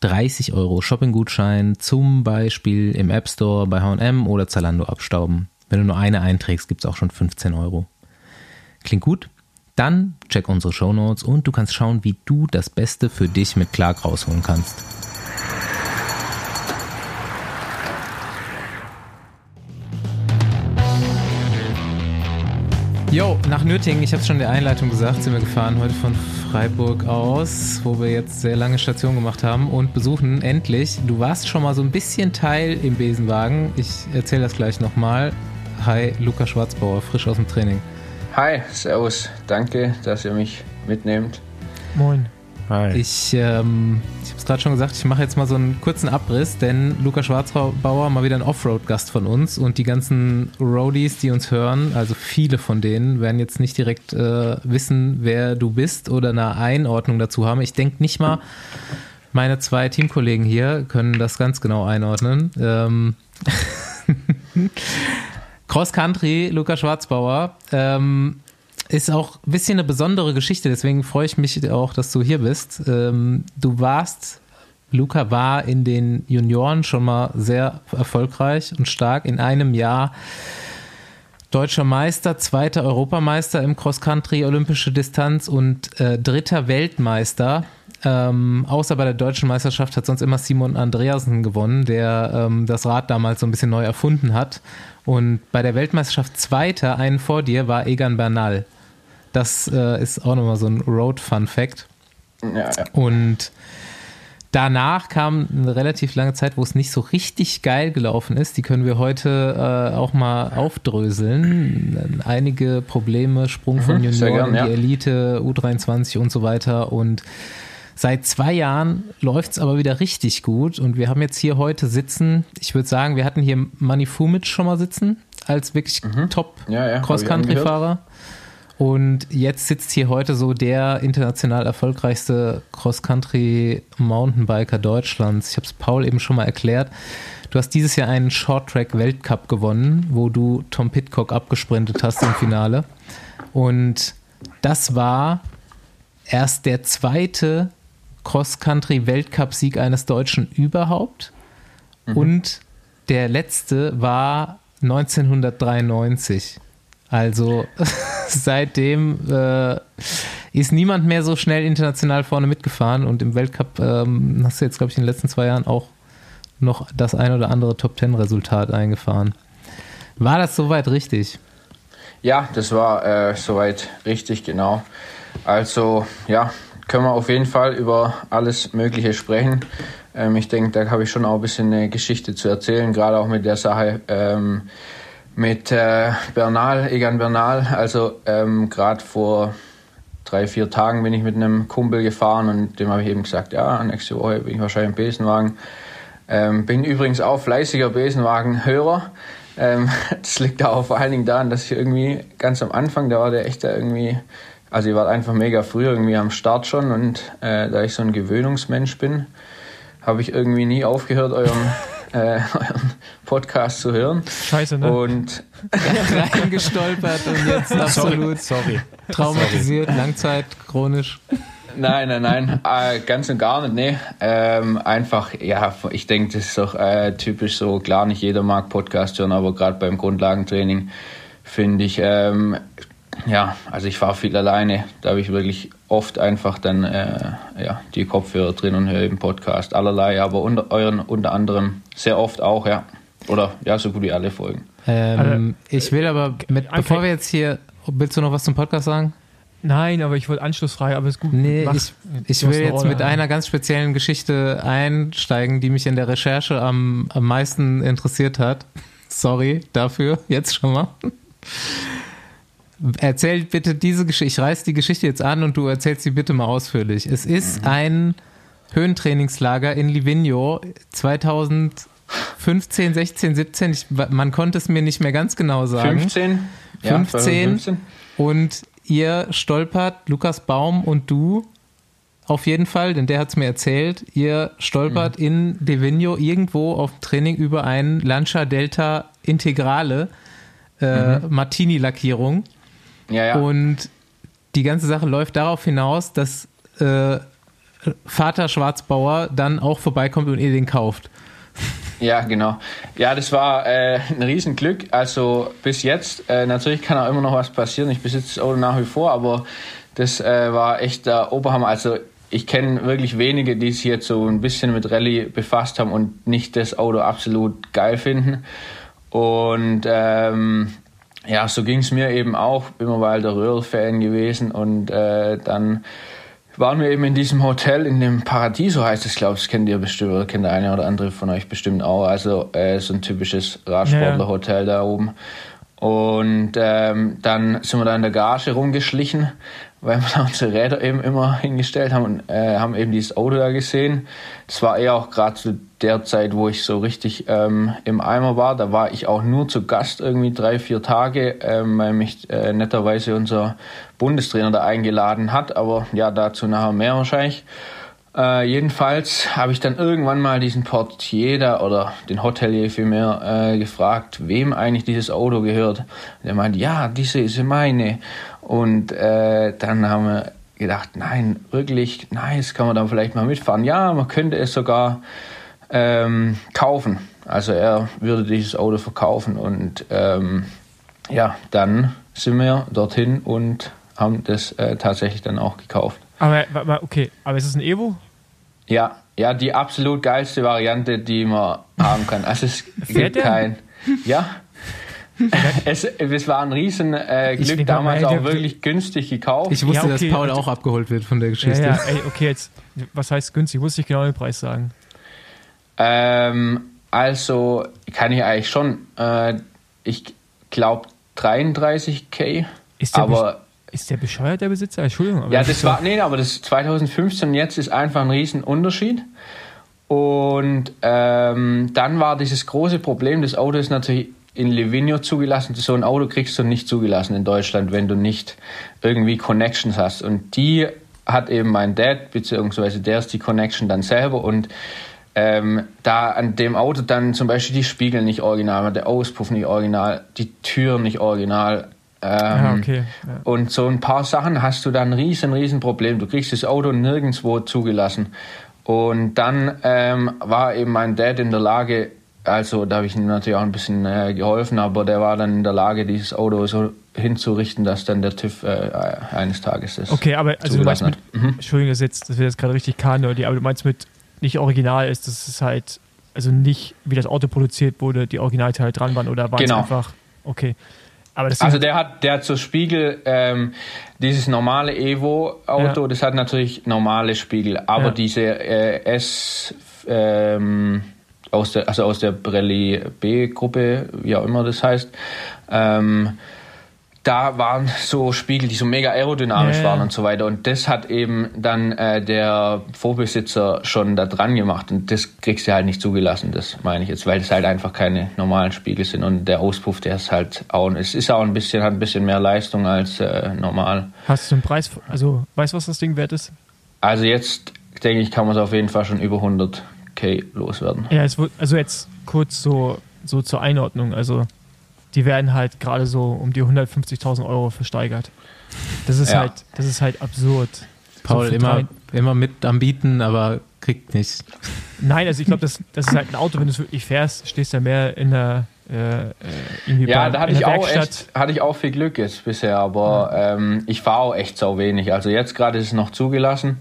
30 Euro Shoppinggutschein zum Beispiel im App Store bei H&M oder Zalando abstauben. Wenn du nur eine einträgst, gibt es auch schon 15 Euro. Klingt gut? Dann check unsere Shownotes und du kannst schauen, wie du das Beste für dich mit Clark rausholen kannst. Jo, nach Nürtingen, ich habe es schon in der Einleitung gesagt, sind wir gefahren heute von Freiburg aus, wo wir jetzt sehr lange Station gemacht haben und besuchen endlich. Du warst schon mal so ein bisschen Teil im Besenwagen. Ich erzähle das gleich nochmal. Hi, Luca Schwarzbauer, frisch aus dem Training. Hi, Servus. Danke, dass ihr mich mitnehmt. Moin. Hi. Ich, ähm, ich habe es gerade schon gesagt, ich mache jetzt mal so einen kurzen Abriss, denn Luca Schwarzbauer mal wieder ein Offroad-Gast von uns und die ganzen Roadies, die uns hören, also viele von denen, werden jetzt nicht direkt äh, wissen, wer du bist oder eine Einordnung dazu haben. Ich denke nicht mal, meine zwei Teamkollegen hier können das ganz genau einordnen. Ähm *laughs* Cross Country, Luca Schwarzbauer. Ähm, ist auch ein bisschen eine besondere Geschichte, deswegen freue ich mich auch, dass du hier bist. Ähm, du warst, Luca war in den Junioren schon mal sehr erfolgreich und stark. In einem Jahr deutscher Meister, zweiter Europameister im Cross-Country, olympische Distanz und äh, dritter Weltmeister. Ähm, außer bei der deutschen Meisterschaft hat sonst immer Simon Andreasen gewonnen, der ähm, das Rad damals so ein bisschen neu erfunden hat. Und bei der Weltmeisterschaft Zweiter, einen vor dir, war Egan Bernal. Das äh, ist auch nochmal so ein Road-Fun-Fact. Ja, ja. Und danach kam eine relativ lange Zeit, wo es nicht so richtig geil gelaufen ist. Die können wir heute äh, auch mal aufdröseln. Einige Probleme, Sprung von Mhm, Junioren, gern, die ja. Elite, U23 und so weiter. Und seit zwei Jahren läuft es aber wieder richtig gut. Und wir haben jetzt hier heute sitzen, ich würde sagen, wir hatten hier Mani Fumic schon mal sitzen, als wirklich top Mhm. Ja, ja, hab ich Cross-Country-Fahrer. Und jetzt sitzt hier heute so der international erfolgreichste Cross-Country-Mountainbiker Deutschlands. Ich habe es Paul eben schon mal erklärt. Du hast dieses Jahr einen Short-Track-Weltcup gewonnen, wo du Tom Pitcock abgesprintet hast im Finale. Und das war erst der zweite Cross-Country-Weltcup-Sieg eines Deutschen überhaupt. Und der letzte war 1993. Also *laughs* seitdem äh, ist niemand mehr so schnell international vorne mitgefahren und im Weltcup ähm, hast du jetzt, glaube ich, in den letzten zwei Jahren auch noch das ein oder andere Top-Ten-Resultat eingefahren. War das soweit richtig? Ja, das war äh, soweit richtig, genau. Also, ja, können wir auf jeden Fall über alles Mögliche sprechen. Ähm, ich denke, da habe ich schon auch ein bisschen eine Geschichte zu erzählen, gerade auch mit der Sache ähm, mit äh, Bernal, Egan Bernal. Also, ähm, gerade vor drei, vier Tagen bin ich mit einem Kumpel gefahren und dem habe ich eben gesagt, ja, nächste Woche bin ich wahrscheinlich im Besenwagen. Ähm, bin übrigens auch fleißiger Besenwagen-Hörer. Ähm, *laughs* das liegt auch vor allen Dingen daran, dass ich irgendwie ganz am Anfang, da war der echt da irgendwie, also ich war einfach mega früh irgendwie am Start schon und äh, da ich so ein Gewöhnungsmensch bin, habe ich irgendwie nie aufgehört, euren, *laughs* äh, euren Podcast zu hören. Scheiße, ne? Und *laughs* Reingestolpert und jetzt absolut Sorry. traumatisiert, Langzeit, chronisch. Nein, nein, nein, äh, ganz und gar nicht, nee. Ähm, einfach, ja, ich denke, das ist doch äh, typisch so, klar, nicht jeder mag Podcast hören, aber gerade beim Grundlagentraining finde ich, ähm, ja, also ich fahre viel alleine, da habe ich wirklich oft einfach dann äh, ja, die Kopfhörer drin und höre eben Podcast, allerlei, aber unter, euren unter anderem sehr oft auch, ja. Oder ja, so gut wie alle Folgen. Ähm, ich will aber, mit, Anfang- bevor wir jetzt hier, willst du noch was zum Podcast sagen? Nein, aber ich wollte Anschlussfrage, aber ist gut. Nee, Mach. ich, ich will jetzt Rolle. mit einer ganz speziellen Geschichte einsteigen, die mich in der Recherche am, am meisten interessiert hat. *laughs* Sorry dafür, jetzt schon mal. Erzähl bitte diese Geschichte. Ich reiß die Geschichte jetzt an und du erzählst sie bitte mal ausführlich. Es ist ein Höhentrainingslager in Livigno 2015, 16, 17. Ich, man konnte es mir nicht mehr ganz genau sagen. 15? Ja, 15. 15. Und ihr stolpert, Lukas Baum und du, auf jeden Fall, denn der hat es mir erzählt, ihr stolpert Mhm. in Devigno irgendwo auf dem Training über einen Lancia Delta Integrale äh, Mhm. Martini-Lackierung. Ja, ja. Und die ganze Sache läuft darauf hinaus, dass äh, Vater Schwarzbauer dann auch vorbeikommt und ihr den kauft. *laughs* Ja, genau. Ja, das war äh, ein Riesenglück. Also bis jetzt, äh, natürlich kann auch immer noch was passieren. Ich besitze das Auto nach wie vor, aber das äh, war echt der Oberhammer. Also ich kenne wirklich wenige, die sich jetzt so ein bisschen mit Rallye befasst haben und nicht das Auto absolut geil finden. Und ähm, ja, so ging es mir eben auch. Bin immer mal der Röhrl-Fan gewesen und äh, dann waren wir eben in diesem Hotel, in dem Paradiso heißt es, glaube ich, das kennt ihr bestimmt, oder kennt der eine oder andere von euch bestimmt auch. Also äh, so ein typisches Radsportler-Hotel da oben. Und ähm, dann sind wir da in der Garage rumgeschlichen, weil wir *laughs* da unsere Räder eben immer hingestellt haben und äh, haben eben dieses Auto da gesehen. Das war eher auch gerade zu der Zeit, wo ich so richtig ähm, im Eimer war. Da war ich auch nur zu Gast irgendwie drei, vier Tage, ähm, weil mich äh, netterweise unser Bundestrainer da eingeladen hat. Aber ja, dazu nachher mehr wahrscheinlich. Äh, jedenfalls habe ich dann irgendwann mal diesen Portier da oder den Hotelier vielmehr äh, gefragt, wem eigentlich dieses Auto gehört. Und er meinte, ja, diese ist meine. Und äh, dann haben wir gedacht, nein, wirklich, nice, kann man dann vielleicht mal mitfahren. Ja, man könnte es sogar ähm, kaufen. Also er würde dieses Auto verkaufen und ähm, ja, dann sind wir dorthin und haben das äh, tatsächlich dann auch gekauft. Aber, aber okay, aber ist es ein Evo? Ja, ja, die absolut geilste Variante, die man haben kann. Also es *laughs* gibt kein. Ja. *laughs* Es, es war ein riesen äh, Glück, Ich- damals auch wirklich günstig gekauft. Ich wusste, Ja, okay, dass Paul auch abgeholt wird von der Ja, Geschichte. ja, ey, okay, jetzt, was heißt günstig? Muss ich genau den Preis sagen. Ähm, also kann ich eigentlich schon. Äh, ich glaube 33k. Ist der, Aber ist der bescheuert, der Besitzer? Entschuldigung. Aber Ja, das war, nee, aber das 2015 jetzt ist einfach ein Riesenunterschied. Und ähm, dann war dieses große Problem, das Auto ist natürlich in Livigno zugelassen. So ein Auto kriegst du nicht zugelassen in Deutschland, wenn du nicht irgendwie Connections hast. Und die hat eben mein Dad, beziehungsweise der ist die Connection dann selber. Und ähm, da an dem Auto dann zum Beispiel die Spiegel nicht original, der Auspuff nicht original, die Tür nicht original. Ähm, Ja, okay. Ja. und so ein paar Sachen hast du dann ein riesen, riesen Problem. Du kriegst das Auto nirgendwo zugelassen. Und dann ähm, war eben mein Dad in der Lage, also da habe ich ihm natürlich auch ein bisschen äh, geholfen, aber der war dann in der Lage, dieses Auto so hinzurichten, dass dann der TÜV äh, eines Tages ist. Okay, aber also du meinst mit. Mhm. Entschuldigung, das, jetzt, das wird jetzt gerade richtig K-nerdy, aber du meinst mit nicht original ist, dass es halt, also nicht wie das Auto produziert wurde, die Originalteile dran waren oder waren Genau. es einfach, okay. Aber das Also der hat, der hat zur Spiegel ähm, dieses normale Evo-Auto, Ja. das hat natürlich normale Spiegel, aber Ja. diese äh, S ähm, aus der, also aus der Pirelli B-Gruppe, wie auch immer das heißt, ähm, da waren so Spiegel, die so mega aerodynamisch ja. waren und so weiter. Und das hat eben dann äh, der Vorbesitzer schon da dran gemacht. Und das kriegst du halt nicht zugelassen, das meine ich jetzt, weil das halt einfach keine normalen Spiegel sind. Und der Auspuff, der ist halt auch, es ist auch ein bisschen, hat ein bisschen mehr Leistung als äh, normal. hast du einen Preis, also weißt du, was das Ding wert ist? Also jetzt denke ich, kann man es auf jeden Fall schon über 100k loswerden. Ja, es wird, also jetzt kurz so, so zur Einordnung, also die werden halt gerade so um die 150.000 Euro versteigert. Das ist Ja. halt, das ist halt absurd. Paul So immer, immer mit am Bieten, aber kriegt nicht. Nein, also ich glaube, das, das ist halt ein Auto, wenn du es wirklich fährst, stehst du ja mehr in der äh, äh, irgendwie Ja, bei, da hatte in ich der auch Werkstatt. echt, hatte ich auch viel Glück jetzt bisher, aber ähm, ich fahre auch echt sau wenig. Also jetzt gerade ist es noch zugelassen,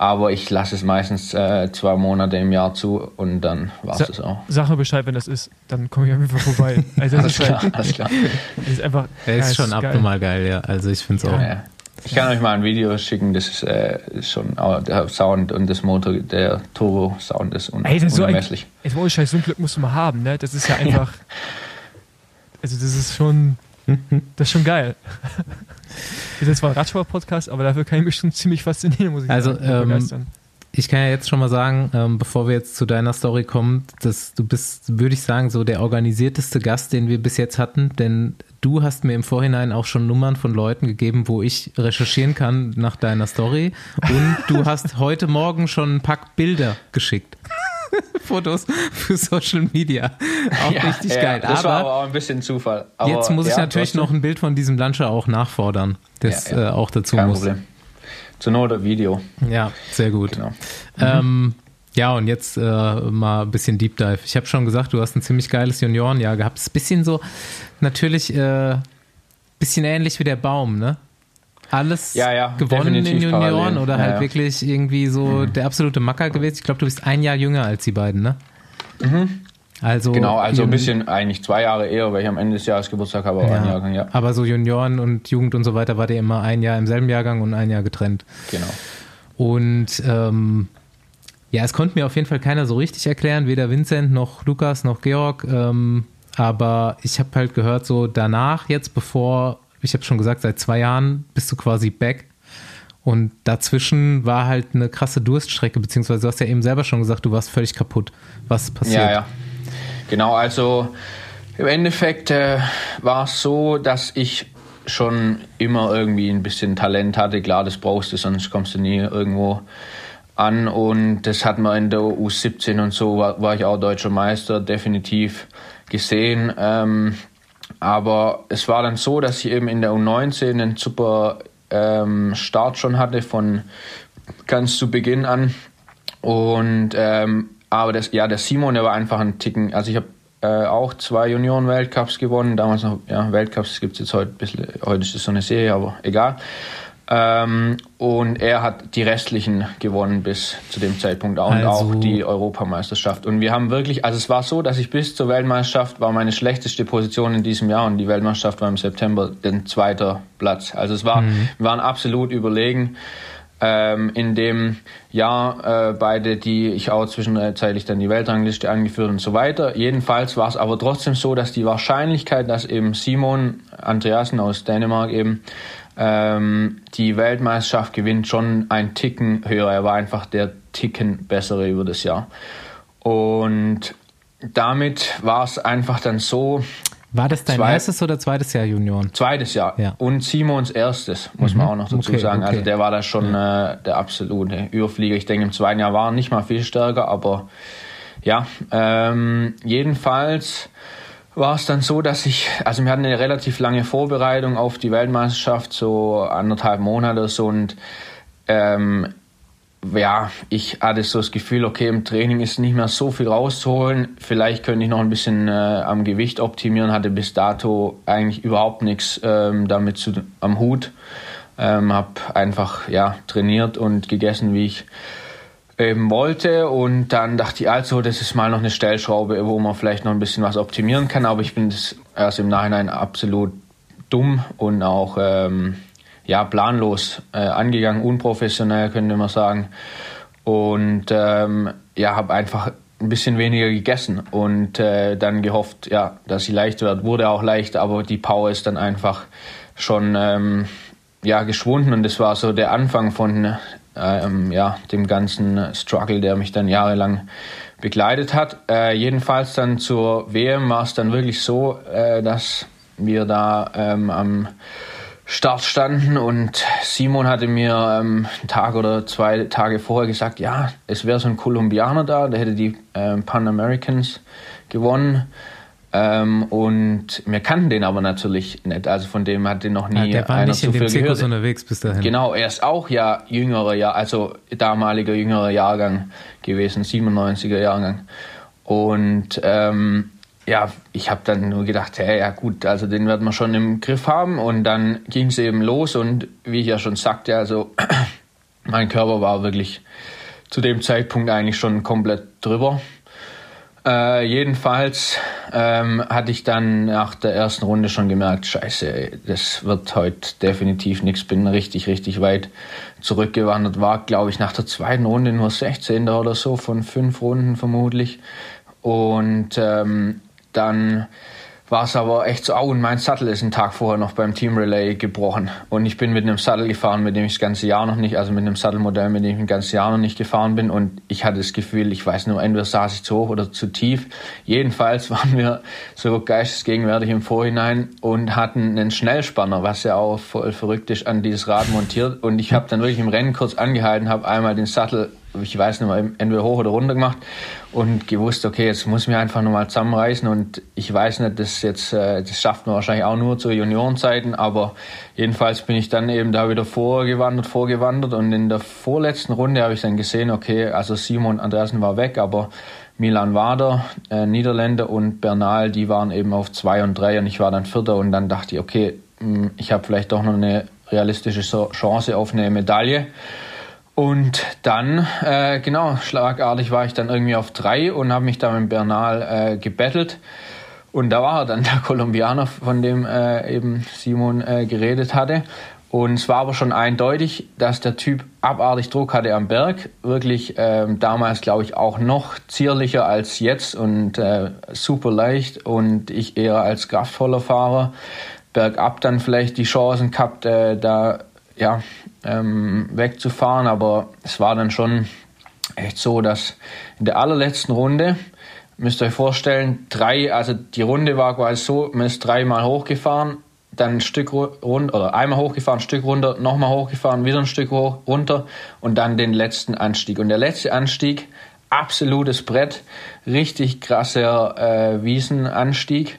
aber ich lasse es meistens äh, zwei Monate im Jahr zu und dann war es das auch. Sag mir Bescheid, wenn das ist, dann komme ich auf jeden Fall vorbei. Also das Alles ist, klar, halt, alles klar. *laughs* das ist einfach. Er ja, ist schon geil. abnormal geil, ja. Also ich finde es auch. Ja. Ich kann euch mal ein Video schicken, das ist, äh, schon auch der Sound und das Motor, der Turbo-Sound ist un Ey, das ist so ein, unermesslich. jetzt ohne Scheiß, so ein Glück musst du mal haben, ne? Das ist ja einfach. Also das ist schon. Das ist schon geil. *laughs* Das ist zwar ein Radsport-Podcast, aber dafür kann ich mich schon ziemlich faszinieren, muss ich Also, sagen. ähm, begeistern. Ich kann ja jetzt schon mal sagen, ähm, bevor wir jetzt zu deiner Story kommen, dass du bist, würde ich sagen, so der organisierteste Gast, den wir bis jetzt hatten, denn du hast mir im Vorhinein auch schon Nummern von Leuten gegeben, wo ich recherchieren kann nach deiner Story und du hast heute Morgen schon ein Pack Bilder geschickt. *laughs* Fotos für Social Media. Auch Ja, richtig ja, geil. Das war Aber aber auch ein bisschen Zufall. Aber, jetzt muss ich ja, natürlich trotzdem, noch ein Bild von diesem Launcher auch nachfordern, das. Äh, auch dazu Kein muss. Problem. Zur Not Video. Ja, sehr gut. Genau. Ähm, ja, und jetzt äh, mal ein bisschen Deep Dive. Ich habe schon gesagt, du hast ein ziemlich geiles Juniorenjahr gehabt. Ist ein bisschen so, natürlich, äh, bisschen ähnlich wie der Baum, ne? Alles Ja, ja, gewonnen in definitiv Junioren parallel. oder Ja, halt ja. Mhm. wirklich irgendwie so der absolute Macker gewesen. Ich glaube, du bist ein Jahr jünger als die beiden, ne? Also Genau, also ein bisschen, eigentlich zwei Jahre eher, weil ich am Ende des Jahres Geburtstag habe, aber ein Ja. Jahrgang, ja. Aber so Junioren und Jugend und so weiter war der immer ein Jahr im selben Jahrgang und ein Jahr getrennt. Genau. Und ähm, ja, es konnte mir auf jeden Fall keiner so richtig erklären, weder Vincent noch Lukas noch Georg, ähm, aber ich habe halt gehört, so danach, jetzt bevor, ich habe schon gesagt, seit zwei Jahren bist du quasi back. Und dazwischen war halt eine krasse Durststrecke, beziehungsweise du hast ja eben selber schon gesagt, du warst völlig kaputt. Was passiert? Ja, ja. Genau, also im Endeffekt äh, war es so, dass ich schon immer irgendwie ein bisschen Talent hatte. Klar, das brauchst du, sonst kommst du nie irgendwo an. Und das hat man in der U17 und so, war, war ich auch deutscher Meister, definitiv gesehen. Ähm, aber es war dann so, dass ich eben in der U19 einen super ähm, Start schon hatte von ganz zu Beginn an. Und ähm, aber das, ja, der Simon, der war einfach ein Ticken. Also ich habe äh, auch zwei Junioren-Weltcups gewonnen. Damals noch, ja, Weltcups gibt es jetzt heute ein bisschen, heute ist es so eine Serie, aber egal. Ähm, und er hat die restlichen gewonnen bis zu dem Zeitpunkt auch, also. und auch die Europameisterschaft. Und wir haben wirklich, also es war so, dass ich bis zur Weltmeisterschaft war meine schlechteste Position in diesem Jahr und die Weltmeisterschaft war im September den zweiter Platz. Also es war, mhm. wir waren absolut überlegen. Ähm, in dem Jahr äh, beide, die ich auch zwischenzeitlich dann die Weltrangliste angeführt und so weiter. Jedenfalls war es aber trotzdem so, dass die Wahrscheinlichkeit, dass eben Simon Andreasen aus Dänemark eben ähm, die Weltmeisterschaft gewinnt, schon ein Ticken höher. Er war einfach der Ticken bessere über das Jahr. Und damit war es einfach dann so, war das dein Zwei, erstes oder zweites Jahr Junioren? Zweites Jahr. Ja. Und Simons erstes, muss mhm. man auch noch dazu okay, sagen. Also okay. Also der war da schon ja. äh, der absolute Überflieger. Ich denke, im zweiten Jahr war er nicht mal viel stärker, aber ja, ähm, jedenfalls war es dann so, dass ich, also wir hatten eine relativ lange Vorbereitung auf die Weltmeisterschaft, so anderthalb Monate oder so und ähm, ja, ich hatte so das Gefühl, okay, im Training ist nicht mehr so viel rauszuholen. Vielleicht könnte ich noch ein bisschen äh, am Gewicht optimieren. Hatte bis dato eigentlich überhaupt nichts ähm, damit zu, am Hut. Ähm, habe einfach ja trainiert und gegessen, wie ich eben wollte. Und dann dachte ich, also, das ist mal noch eine Stellschraube, wo man vielleicht noch ein bisschen was optimieren kann. Aber ich bin das erst im Nachhinein absolut dumm und auch ähm, ja, planlos äh, angegangen, unprofessionell könnte man sagen. Und ähm, ja, habe einfach ein bisschen weniger gegessen und äh, dann gehofft, ja, dass sie leicht wird. Wurde auch leicht, aber die Power ist dann einfach schon ähm, ja, geschwunden und das war so der Anfang von ähm, ja, dem ganzen Struggle, der mich dann jahrelang begleitet hat. Äh, jedenfalls dann zur WM war es dann wirklich so, äh, dass wir da ähm, am Start standen und Simon hatte mir ähm, einen Tag oder zwei Tage vorher gesagt, ja, es wäre so ein Kolumbianer da, der hätte die ähm, Pan Americans gewonnen. Ähm, und wir kannten den aber natürlich nicht. Also von dem hat den noch nie ja, der war einer nicht in dem Zirkus unterwegs bis dahin. Genau, er ist auch ja jüngerer Jahr, also damaliger jüngerer Jahrgang gewesen, 97er Jahrgang. Und ähm, ja, ich habe dann nur gedacht, hey, ja gut, also den wird man schon im Griff haben. Und dann ging es eben los und wie ich ja schon sagte, also *clears throat* mein Körper war wirklich zu dem Zeitpunkt eigentlich schon komplett drüber. Äh, jedenfalls ähm, hatte ich dann nach der ersten Runde schon gemerkt, scheiße, das wird heute definitiv nichts. Bin richtig, richtig weit zurückgewandert. War, glaube ich, nach der zweiten Runde nur 16. oder so von fünf Runden vermutlich. Und ähm, dann war es aber echt so, oh, und mein Sattel ist einen Tag vorher noch beim Team Relay gebrochen. Und ich bin mit einem Sattel gefahren, mit dem ich das ganze Jahr noch nicht, also mit einem Sattelmodell, mit dem ich ein ganzes Jahr noch nicht gefahren bin. Und ich hatte das Gefühl, ich weiß nur, entweder saß ich zu hoch oder zu tief. Jedenfalls *laughs* waren wir so geistesgegenwärtig im Vorhinein und hatten einen Schnellspanner, was ja auch voll verrückt ist, an dieses Rad montiert. Und ich habe dann wirklich im Rennen kurz angehalten, habe einmal den Sattel ich weiß nicht mehr, entweder hoch oder runter gemacht und gewusst, okay, jetzt muss ich mich einfach nochmal zusammenreißen und ich weiß nicht, das jetzt, äh, das schafft man wahrscheinlich auch nur zu Juniorenzeiten, aber jedenfalls bin ich dann eben da wieder vorgewandert, vorgewandert und in der vorletzten Runde habe ich dann gesehen, okay, also Simon Andreasen war weg, aber Milan Wader, äh, Niederländer und Bernal, die waren eben auf zwei und drei und ich war dann Vierter und dann dachte ich, okay, hm, ich habe vielleicht doch noch eine realistische Chance auf eine Medaille. Und dann, äh, genau, schlagartig war ich dann irgendwie auf drei und habe mich da mit Bernal äh, gebettelt. Und da war er dann *laughs* der Kolumbianer, von dem äh, eben Simon äh, geredet hatte. Und es war aber schon eindeutig, dass der Typ abartig Druck hatte am Berg. Wirklich ähm, damals, glaube ich, auch noch zierlicher als jetzt und äh, super leicht. Und ich eher als kraftvoller Fahrer bergab dann vielleicht die Chancen gehabt, äh, da ja, ähm, wegzufahren. Aber es war dann schon echt so, dass in der allerletzten Runde, müsst ihr euch vorstellen, drei, also die Runde war quasi so, man ist dreimal hochgefahren dann ein Stück runter oder einmal hochgefahren, ein Stück runter, nochmal hochgefahren, wieder ein Stück hoch, runter und dann den letzten Anstieg. Und der letzte Anstieg, absolutes Brett, richtig krasser äh, Wiesenanstieg.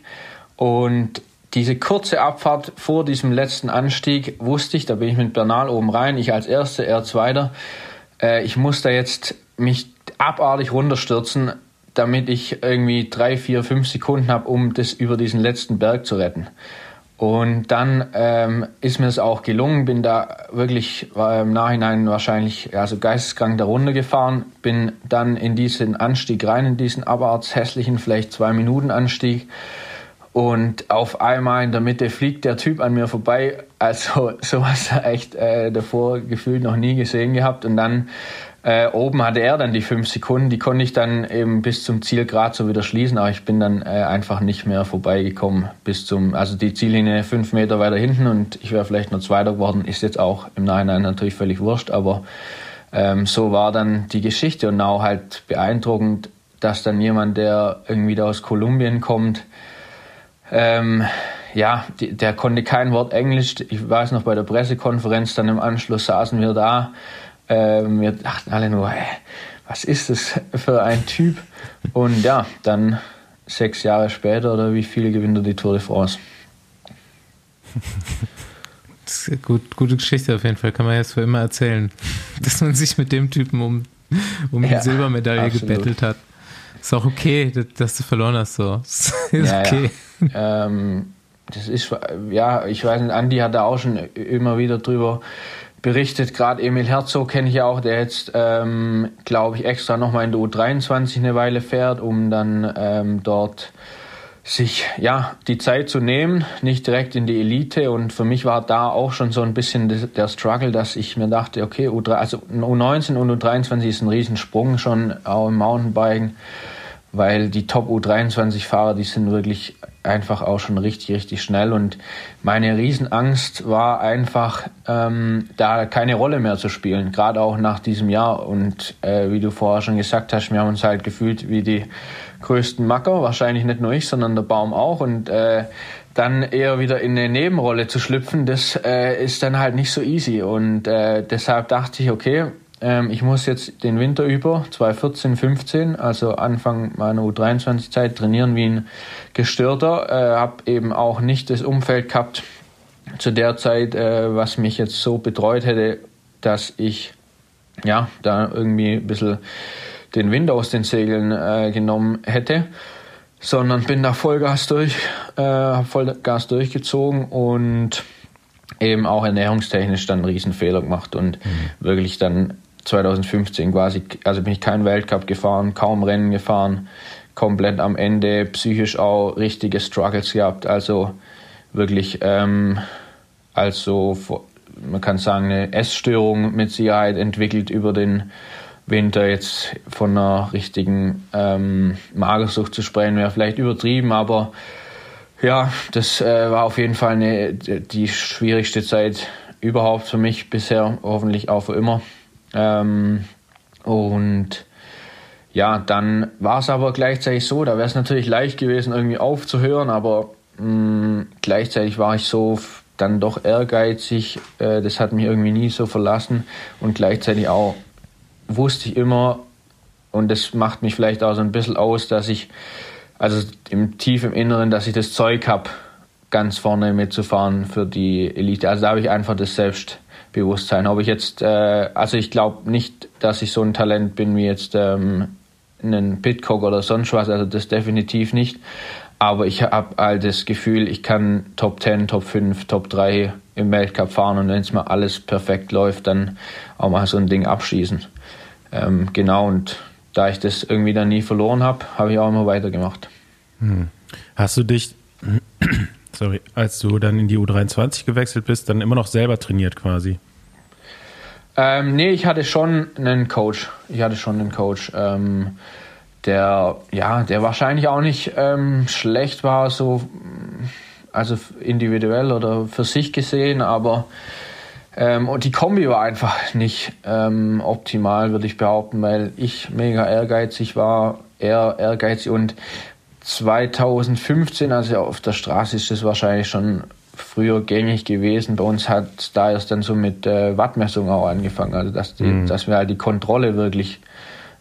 Und diese kurze Abfahrt vor diesem letzten Anstieg wusste ich, da bin ich mit Bernal oben rein, ich als Erster, er Zweiter. Äh, ich muss da jetzt mich abartig runterstürzen, damit ich irgendwie drei, vier, fünf Sekunden habe, um das über diesen letzten Berg zu retten. Und dann ähm, ist mir es auch gelungen, bin da wirklich war im Nachhinein wahrscheinlich also geisteskrank da runtergefahren, bin dann in diesen Anstieg rein, in diesen abarts hässlichen, vielleicht zwei Minuten Anstieg. Und auf einmal in der Mitte fliegt der Typ an mir vorbei. Also *laughs* sowas echt äh, davor gefühlt noch nie gesehen gehabt. Und dann äh, oben hatte er dann die fünf Sekunden, die konnte ich dann eben bis zum Ziel gerade so wieder schließen, aber ich bin dann äh, einfach nicht mehr vorbeigekommen bis zum, also die Ziellinie fünf Meter weiter hinten. Und ich wäre vielleicht nur Zweiter geworden, ist jetzt auch im Nachhinein natürlich völlig wurscht, aber ähm, so war dann die Geschichte. Und auch halt beeindruckend, dass dann jemand, der irgendwie da aus Kolumbien kommt, ähm, ja, die, der konnte kein Wort Englisch. Ich weiß noch bei der Pressekonferenz, dann im Anschluss saßen wir da ähm, wir dachten alle nur, hey, was ist das für ein Typ? Und ja, dann sechs Jahre später oder wie viele gewinnt er die Tour de France? *laughs* Das ist gut, gute Geschichte auf jeden Fall, kann man jetzt für immer erzählen, *laughs* dass man sich mit dem Typen um, um ja, die Silbermedaille absolut. gebettelt hat. Ist auch okay, dass du verloren hast, so. *laughs* Ist ja, okay. Ja. Ähm, das ist, ja, ich weiß nicht, Andi hat da auch schon immer wieder drüber berichtet. Gerade Emil Herzog kenne ich ja auch, der jetzt, ähm, glaube ich, extra nochmal in der U23 eine Weile fährt, um dann ähm, dort sich ja die Zeit zu nehmen, nicht direkt in die Elite. Und für mich war da auch schon so ein bisschen der Struggle, dass ich mir dachte, okay, U3, also U19 und U23 ist ein Riesensprung schon auch im Mountainbiken, weil die Top U23-Fahrer, die sind wirklich einfach auch schon richtig, richtig schnell. Und meine Riesenangst war einfach, ähm, da keine Rolle mehr zu spielen, gerade auch nach diesem Jahr. Und äh, wie du vorher schon gesagt hast, wir haben uns halt gefühlt wie die größten Macker, wahrscheinlich nicht nur ich, sondern der Baum auch. Und äh, dann eher wieder in eine Nebenrolle zu schlüpfen, das äh, ist dann halt nicht so easy. Und äh, deshalb dachte ich, okay, ähm, ich muss jetzt den Winter über, 2014, 15, also Anfang meiner U23-Zeit, trainieren wie ein Gestörter. Äh, habe eben auch nicht das Umfeld gehabt zu der Zeit, äh, was mich jetzt so betreut hätte, dass ich ja da irgendwie ein bisschen den Wind aus den Segeln äh, genommen hätte, sondern bin da Vollgas durch, äh, habe Vollgas durchgezogen und eben auch ernährungstechnisch dann einen Riesenfehler gemacht und mhm. wirklich dann 2015 quasi, also bin ich keinen Weltcup gefahren, kaum Rennen gefahren, komplett am Ende psychisch auch richtige Struggles gehabt. Also wirklich, ähm, also man kann sagen, eine Essstörung mit Sicherheit entwickelt über den Winter. Jetzt von einer richtigen ähm, Magersucht zu sprechen, wäre vielleicht übertrieben, aber ja, das äh, war auf jeden Fall eine, die schwierigste Zeit überhaupt für mich bisher, hoffentlich auch für immer. Ähm, und ja, dann war es aber gleichzeitig so, da wäre es natürlich leicht gewesen, irgendwie aufzuhören, aber mh, mm, gleichzeitig war ich so dann doch ehrgeizig, äh, das hat mich irgendwie nie so verlassen und gleichzeitig auch wusste ich immer, und das macht mich vielleicht auch so ein bisschen aus, dass ich, also im tief im Inneren, dass ich das Zeug habe, ganz vorne mitzufahren für die Elite. Also da habe ich einfach das selbst Bewusstsein. Ob ich jetzt, äh, also ich glaube nicht, dass ich so ein Talent bin wie jetzt ähm, einen Pitcock oder sonst was, also das definitiv nicht. Aber ich habe halt das Gefühl, ich kann Top 10, Top 5, Top 3 im Weltcup fahren und wenn es mal alles perfekt läuft, dann auch mal so ein Ding abschießen. Ähm, genau, und da ich das irgendwie dann nie verloren habe, habe ich auch immer weitergemacht. Hm. Hast du dich, *clears throat* sorry, als du dann in die U23 gewechselt bist, dann immer noch selber trainiert quasi? Ähm, nee, ich hatte schon einen Coach. Ich hatte schon einen Coach, ähm, der, ja, der wahrscheinlich auch nicht ähm, schlecht war, so, also individuell oder für sich gesehen, aber ähm, und die Kombi war einfach nicht ähm, optimal, würde ich behaupten, weil ich mega ehrgeizig war, er ehrgeizig und 2015, also auf der Straße ist das wahrscheinlich schon früher gängig gewesen. Bei uns hat da erst dann so mit äh, Wattmessung auch angefangen, also dass, die, mhm. dass wir halt die Kontrolle wirklich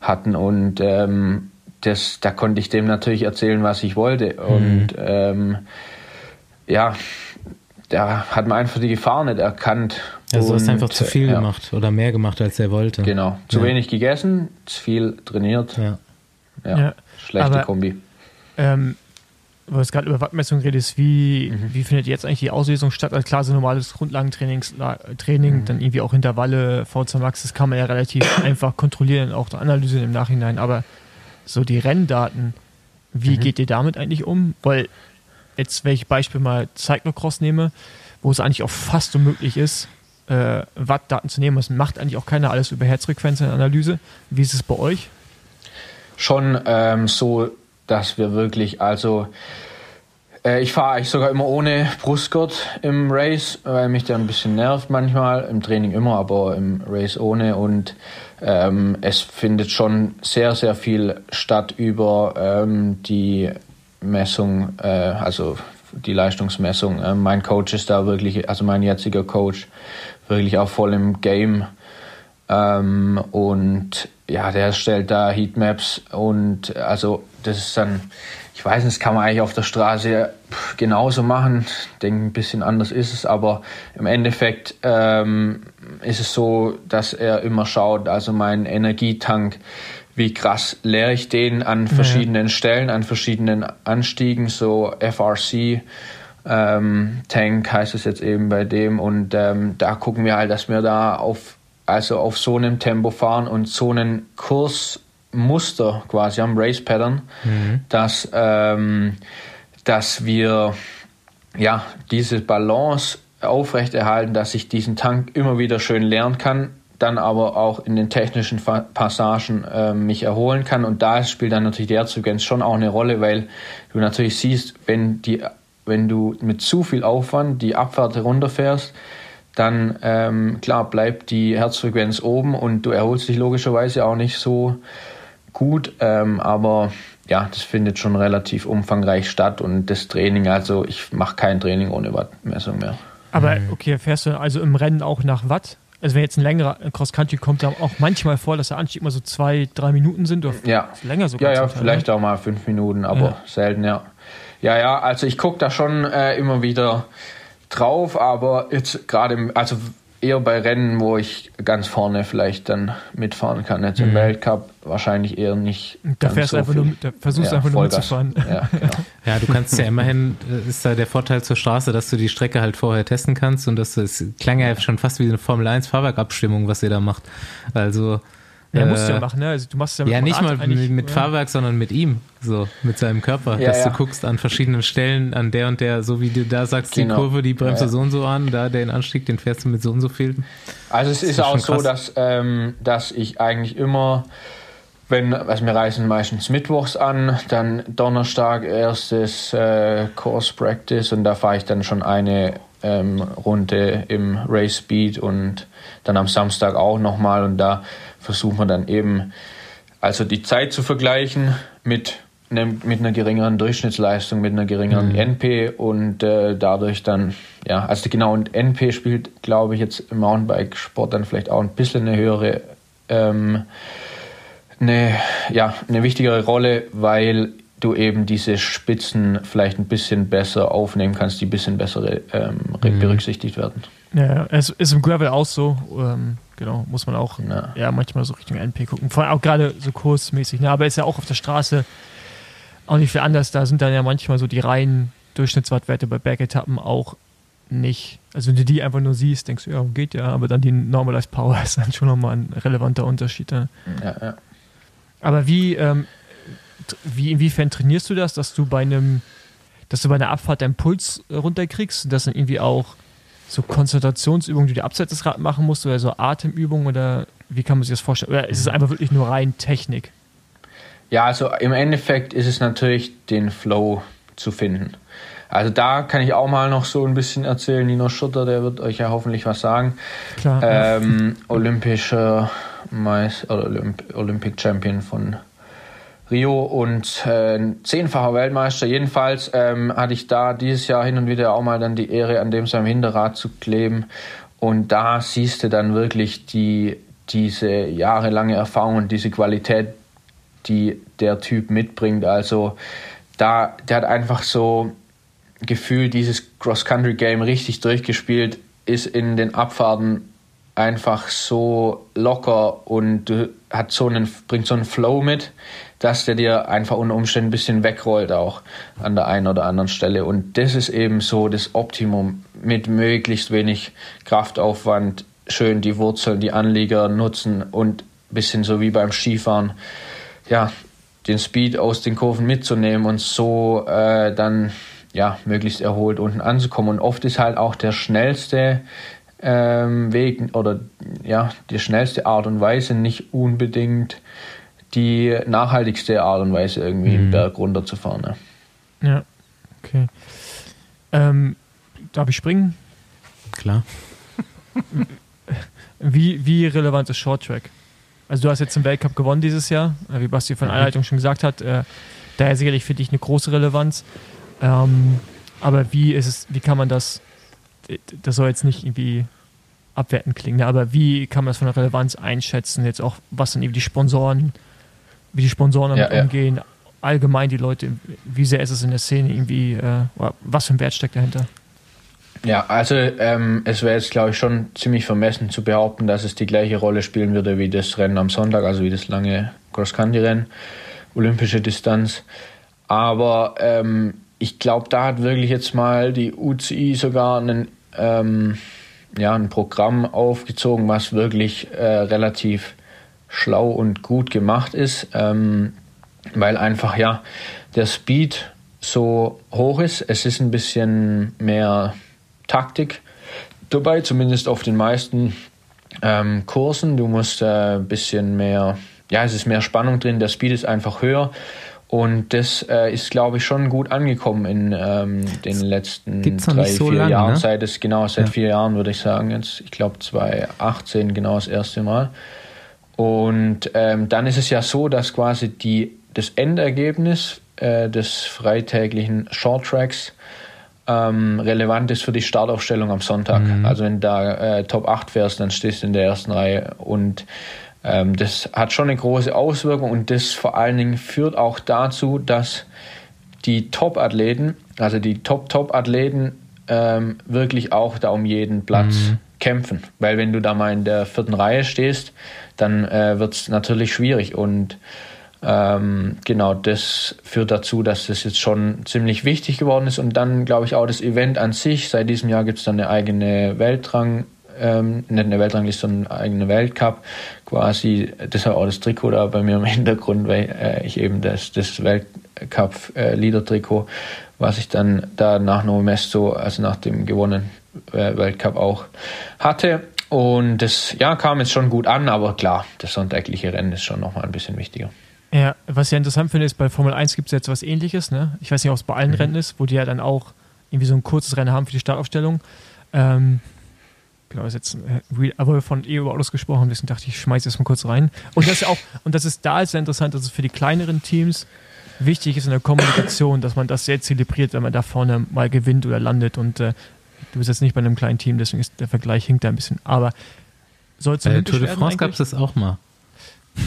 hatten und ähm, das, da konnte ich dem natürlich erzählen, was ich wollte mhm. und ähm, ja, da hat man einfach die Gefahr nicht erkannt. Also du hast einfach zu viel ja. gemacht oder mehr gemacht, als er wollte. Genau, zu ja. wenig gegessen, zu viel trainiert. Ja, ja. schlechte Aber, Kombi. Ähm, weil du gerade über Wattmessung redest, wie, mhm. wie findet jetzt eigentlich die Auslesung statt? Also klar, so normales Grundlagentraining, Training, mhm. dann irgendwie auch Intervalle, VZ Max, das kann man ja relativ *coughs* einfach kontrollieren, auch analysieren im Nachhinein. Aber so die Renndaten, wie mhm. geht ihr damit eigentlich um? Weil jetzt, wenn ich Beispiel mal Cyclocross nehme, wo es eigentlich auch fast unmöglich ist, äh, Wattdaten zu nehmen, das macht eigentlich auch keiner alles über Herzfrequenz in Analyse. Wie ist es bei euch? Schon ähm, so, dass wir wirklich, also äh, ich fahre eigentlich sogar immer ohne Brustgurt im Race, weil mich der ein bisschen nervt manchmal. Im Training immer, aber im Race ohne. Und ähm, es findet schon sehr, sehr viel statt über ähm, die Messung, äh, also die Leistungsmessung. Äh, mein Coach ist da wirklich, also mein jetziger Coach, wirklich auch voll im Game. Ähm, und ja, der stellt da Heatmaps und also das ist dann, ich weiß nicht, das kann man eigentlich auf der Straße genauso machen. Ich denke, ein bisschen anders ist es, aber im Endeffekt ähm, ist es so, dass er immer schaut, also mein Energietank, wie krass leere ich den an verschiedenen ja. Stellen, an verschiedenen Anstiegen, so FRC. Ähm, Tank heißt es jetzt eben bei dem und ähm, da gucken wir halt, dass wir da auf also auf so einem Tempo fahren und so einen Kursmuster quasi am Race Pattern, mhm. dass, ähm, dass wir ja diese Balance aufrechterhalten, dass ich diesen Tank immer wieder schön lernen kann, dann aber auch in den technischen Passagen äh, mich erholen kann. Und da spielt dann natürlich der Herzfrequenz schon auch eine Rolle, weil du natürlich siehst, wenn, die, wenn du mit zu viel Aufwand die Abfahrt runterfährst, dann ähm, klar bleibt die Herzfrequenz oben und du erholst dich logischerweise auch nicht so gut, ähm, aber ja, das findet schon relativ umfangreich statt und das Training, also ich mache kein Training ohne Wattmessung mehr. Aber okay, fährst du also im Rennen auch nach Watt? Also wenn jetzt ein längerer Cross-Country kommt, ja auch manchmal vor, dass der Anstieg immer so zwei, drei Minuten sind oder ja. länger sogar. Ja, ja, vielleicht ne? auch mal fünf Minuten, aber ja. selten, ja. Ja, ja, also ich gucke da schon äh, immer wieder drauf, aber jetzt gerade, also eher bei Rennen, wo ich ganz vorne vielleicht dann mitfahren kann. Jetzt im mhm. Weltcup wahrscheinlich eher nicht. Da fährst so einfach viel. nur, da versuchst ja, einfach nur mitzufahren. Ja, genau. *laughs* ja, du kannst ja immerhin, äh, ist da der Vorteil zur Straße, dass du die Strecke halt vorher testen kannst und das, das klang ja schon fast wie eine Formel 1 Fahrwerkabstimmung, was ihr da macht. Also ja, musst du ja äh, machen, ne? Also du machst ja, ja nicht mal mit, mit ja. Fahrwerk, sondern mit ihm, so, mit seinem Körper. Ja, dass ja. du guckst an verschiedenen Stellen, an der und der, so wie du da sagst, genau. die Kurve, die bremst du so und so an, da den Anstieg, den fährst du mit so und so viel. Also es ist, ist auch so, dass, ähm, dass ich eigentlich immer, wenn, also wir reisen meistens mittwochs an, dann Donnerstag erstes äh, Course Practice und da fahre ich dann schon eine ähm, Runde im Race Speed und dann am Samstag auch nochmal und da versuchen wir dann eben also die Zeit zu vergleichen mit, einem, mit einer geringeren Durchschnittsleistung, mit einer geringeren mhm. NP und äh, dadurch dann, ja, also genau, und NP spielt, glaube ich, jetzt im Mountainbike-Sport dann vielleicht auch ein bisschen eine höhere, ähm, eine, ja, eine wichtigere Rolle, weil du eben diese Spitzen vielleicht ein bisschen besser aufnehmen kannst, die ein bisschen besser ähm, mhm. berücksichtigt werden. Ja, es ist im Gravel auch so. Ähm, genau, muss man auch ja. ja. manchmal so Richtung NP gucken. Vor allem auch gerade so kursmäßig. Ne? Aber ist ja auch auf der Straße auch nicht viel anders. Da sind dann ja manchmal so die reinen Durchschnittswattwerte bei Bergetappen auch nicht. Also wenn du die einfach nur siehst, denkst du, ja, geht ja, aber dann die Normalized Power *laughs* ist dann schon nochmal ein relevanter Unterschied. Ne? Ja, ja. Aber wie, ähm, wie, inwiefern trainierst du das, dass du bei einem dass du bei einer Abfahrt deinen Puls runterkriegst und das dann irgendwie auch so Konzentrationsübungen, die du abseits des Rad machen musst oder so Atemübungen oder wie kann man sich das vorstellen? Oder ist es einfach wirklich nur rein Technik? Ja, also im Endeffekt ist es natürlich den Flow zu finden. Also da kann ich auch mal noch so ein bisschen erzählen. Nino Schutter, der wird euch ja hoffentlich was sagen. Klar. Ähm, olympischer Meister oder Olymp Olympic Champion von Rio und äh, zehnfacher Weltmeister. Jedenfalls ähm, hatte ich da dieses Jahr hin und wieder auch mal dann die Ehre, an dem seinem Hinterrad zu kleben. Und da siehst du dann wirklich die, diese jahrelange Erfahrung und diese Qualität, die der Typ mitbringt. Also da, der hat einfach so gefühlt dieses Cross-Country-Game richtig durchgespielt, ist in den Abfahrten einfach so locker und hat so einen, bringt so einen Flow mit, dass der dir einfach unter Umständen ein bisschen wegrollt auch an der einen oder anderen Stelle. Und das ist eben so das Optimum mit möglichst wenig Kraftaufwand, schön die Wurzeln, die Anlieger nutzen und ein bisschen so wie beim Skifahren, ja, den Speed aus den Kurven mitzunehmen und so äh, dann ja, möglichst erholt unten anzukommen. Und oft ist halt auch der schnellste ähm, Weg oder ja, die schnellste Art und Weise nicht unbedingt die nachhaltigste Art und Weise, irgendwie mhm. den Berg runterzufahren. Ne? Ja, okay. Ähm, darf ich springen? Klar. *laughs* Wie, wie relevant ist Short Track? Also du hast jetzt den Weltcup gewonnen dieses Jahr, wie Basti von Einleitung schon gesagt hat. Äh, daher sicherlich für dich eine große Relevanz. Ähm, aber wie ist es, wie kann man das, das soll jetzt nicht irgendwie abwertend klingen, ne? aber wie kann man das von der Relevanz einschätzen? Jetzt auch, was dann eben die Sponsoren, wie die Sponsoren damit ja, umgehen, ja. allgemein die Leute, wie sehr ist es in der Szene irgendwie, äh, was für ein Wert steckt dahinter? Ja, also ähm, es wäre jetzt, glaube ich, schon ziemlich vermessen zu behaupten, dass es die gleiche Rolle spielen würde wie das Rennen am Sonntag, also wie das lange Cross-Country-Rennen, olympische Distanz. Aber ähm, ich glaube, da hat wirklich jetzt mal die UCI sogar einen, ähm, ja, ein Programm aufgezogen, was wirklich äh, relativ schlau und gut gemacht ist, ähm, weil einfach ja der Speed so hoch ist. Es ist ein bisschen mehr Taktik dabei, zumindest auf den meisten ähm, Kursen. Du musst äh, ein bisschen mehr, ja, es ist mehr Spannung drin, der Speed ist einfach höher. Und das äh, ist, glaube ich, schon gut angekommen in ähm, den letzten drei, so vier lang, Jahren. Ne? Seit es, genau, seit ja. vier Jahren würde ich sagen jetzt. Ich glaube 2018 genau das erste Mal. Und ähm, dann ist es ja so, dass quasi die, das Endergebnis äh, des freitäglichen Short Tracks ähm, relevant ist für die Startaufstellung am Sonntag. Mhm. Also wenn du da äh, Top 8 fährst, dann stehst du in der ersten Reihe und ähm, das hat schon eine große Auswirkung und das vor allen Dingen führt auch dazu, dass die Top-Athleten, also die Top-Top-Athleten, ähm, wirklich auch da um jeden Platz mhm. kämpfen. Weil wenn du da mal in der vierten Reihe stehst, dann äh, wird es natürlich schwierig und ähm, genau das führt dazu, dass das jetzt schon ziemlich wichtig geworden ist und dann glaube ich auch das Event an sich. Seit diesem Jahr gibt es dann eine eigene Weltrang ähm, nicht eine Weltrangliste, sondern einen eigenen Weltcup quasi. Deshalb auch das Trikot da bei mir im *laughs* Hintergrund, weil äh, ich eben das, das Weltcup-Leader-Trikot, äh, was ich dann da nach Novemesto, also nach dem gewonnenen äh, Weltcup auch hatte. Und das ja, kam jetzt schon gut an, aber klar, das sonntägliche Rennen ist schon nochmal ein bisschen wichtiger. Ja, was ich interessant finde, ist, bei Formel 1 gibt es jetzt was ähnliches, ne? Ich weiß nicht, ob es bei allen mhm. Rennen ist, wo die ja dann auch irgendwie so ein kurzes Rennen haben für die Startaufstellung. Ähm, Genau, ist jetzt äh, aber von eh über Autos gesprochen, deswegen dachte ich, ich schmeiße das mal kurz rein. Und das ist auch, *laughs* und das ist da ist sehr interessant, dass es für die kleineren Teams wichtig ist in der Kommunikation, dass man das sehr zelebriert, wenn man da vorne mal gewinnt oder landet. Und äh, du bist jetzt nicht bei einem kleinen Team, deswegen ist der Vergleich hinkt da ein bisschen. Aber soll es Bei der Tour de France gab es das auch mal.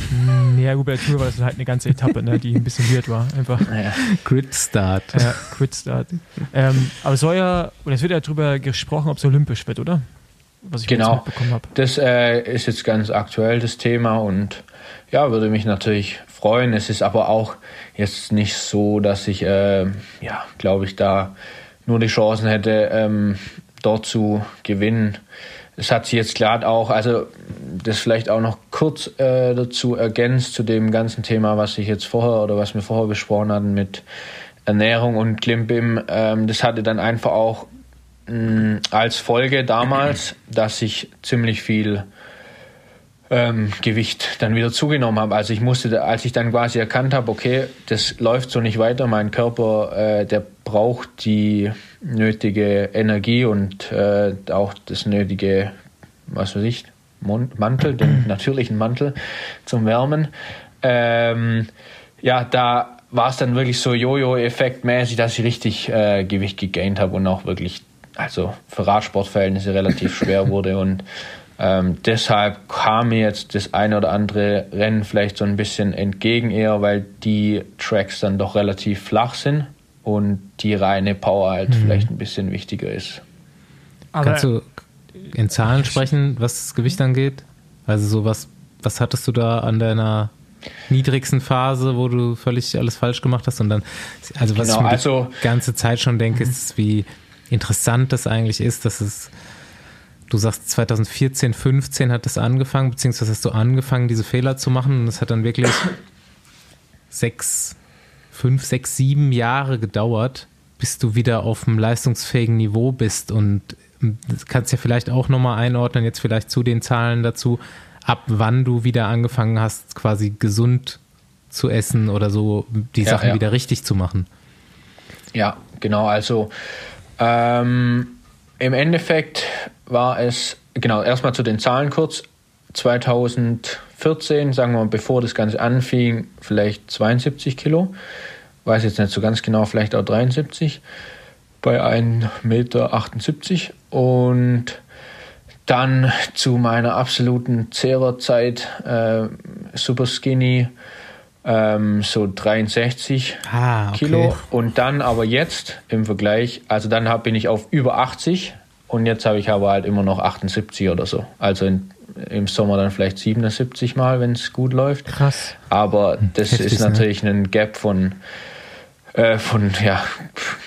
Hm, ja, gut, bei der Tour war das halt eine ganze Etappe, ne, die ein bisschen weird war. Einfach. Ja. Grid Start. Ja, Grid Start. Ähm, aber es soll ja, oder es wird ja darüber gesprochen, ob es olympisch wird, oder? was ich genau. mitbekommen habe. Das äh, ist jetzt ganz aktuell das Thema und ja, würde mich natürlich freuen. Es ist aber auch jetzt nicht so, dass ich, äh, ja, glaube ich, da nur die Chancen hätte, ähm, dort zu gewinnen. Es hat sich jetzt gerade auch, also das vielleicht auch noch kurz äh, dazu ergänzt zu dem ganzen Thema, was ich jetzt vorher oder was wir vorher besprochen hatten mit Ernährung und Klimbim, ähm, das hatte dann einfach auch mh, als Folge damals, dass ich ziemlich viel ähm, Gewicht dann wieder zugenommen habe. Also ich musste, als ich dann quasi erkannt habe, okay, das läuft so nicht weiter, mein Körper, äh, der braucht die nötige Energie und äh, auch das nötige, was weiß ich, Mantel, den *clears throat* natürlichen Mantel zum Wärmen. Ähm, ja, da war es dann wirklich so Jojo-Effekt mäßig, dass ich richtig äh, Gewicht gegaint habe und auch wirklich, also für Radsportverhältnisse relativ *laughs* schwer wurde und ähm, deshalb kam mir jetzt das eine oder andere Rennen vielleicht so ein bisschen entgegen eher, weil die Tracks dann doch relativ flach sind und die reine Power halt mhm. vielleicht ein bisschen wichtiger ist. Aber Kannst du in Zahlen sprechen, was das Gewicht angeht? Also so was, was hattest du da an deiner niedrigsten Phase, wo du völlig alles falsch gemacht hast und dann, also was genau, ich mir also, die ganze Zeit schon denke, ist, wie interessant das eigentlich ist, dass es du sagst 2014, 15 hat das angefangen, beziehungsweise hast du angefangen, diese Fehler zu machen und es hat dann wirklich sechs, fünf, sechs, sieben Jahre gedauert, bis du wieder auf einem leistungsfähigen Niveau bist und das kannst ja vielleicht auch nochmal einordnen, jetzt vielleicht zu den Zahlen dazu, ab wann du wieder angefangen hast, quasi gesund zu essen oder so die ja, Sachen ja. wieder richtig zu machen. Ja, genau, also ähm, im Endeffekt war es, genau, erstmal zu den Zahlen kurz. 2014, sagen wir mal, bevor das Ganze anfing, vielleicht 72 Kilo. Weiß jetzt nicht so ganz genau, vielleicht auch 73 bei 1,78 Meter. Und dann zu meiner absoluten Zehrerzeit äh, super skinny, ähm, so 63 ah, okay. Kilo. Und dann aber jetzt im Vergleich, also dann hab, bin ich auf über 80 und jetzt habe ich aber halt immer noch 78 oder so. Also in, im Sommer dann vielleicht 77 Mal, wenn es gut läuft. Krass. Aber das Heftig, ist ne? natürlich ne? ein Gap von, äh, von ja,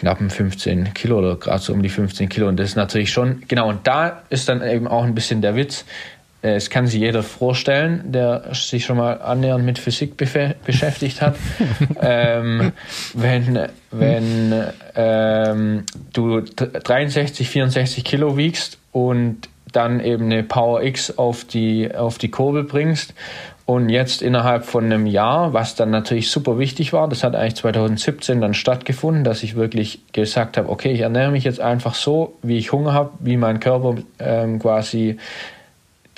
knappen 15 Kilo oder gerade so um die 15 Kilo. Und das ist natürlich schon, genau, und da ist dann eben auch ein bisschen der Witz. Äh, es kann sich jeder vorstellen, der sich schon mal annähernd mit Physik beschäftigt hat. *laughs* ähm, wenn wenn ähm, du 63, 64 Kilo wiegst und dann eben eine Power X auf die, auf die Kurbel bringst und jetzt innerhalb von einem Jahr, was dann natürlich super wichtig war, das hat eigentlich 2017 dann stattgefunden, dass ich wirklich gesagt habe, okay, ich ernähre mich jetzt einfach so, wie ich Hunger habe, wie mein Körper ähm, quasi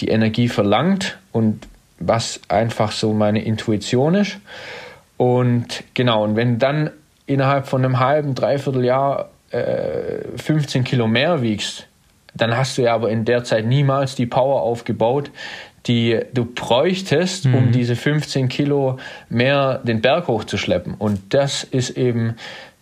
die Energie verlangt und was einfach so meine Intuition ist. Und genau, und wenn dann innerhalb von einem halben, dreiviertel Jahr äh, 15 Kilo mehr wiegst, dann hast du ja aber in der Zeit niemals die Power aufgebaut, die du bräuchtest, mhm. um diese 15 Kilo mehr den Berg hochzuschleppen. Und das ist eben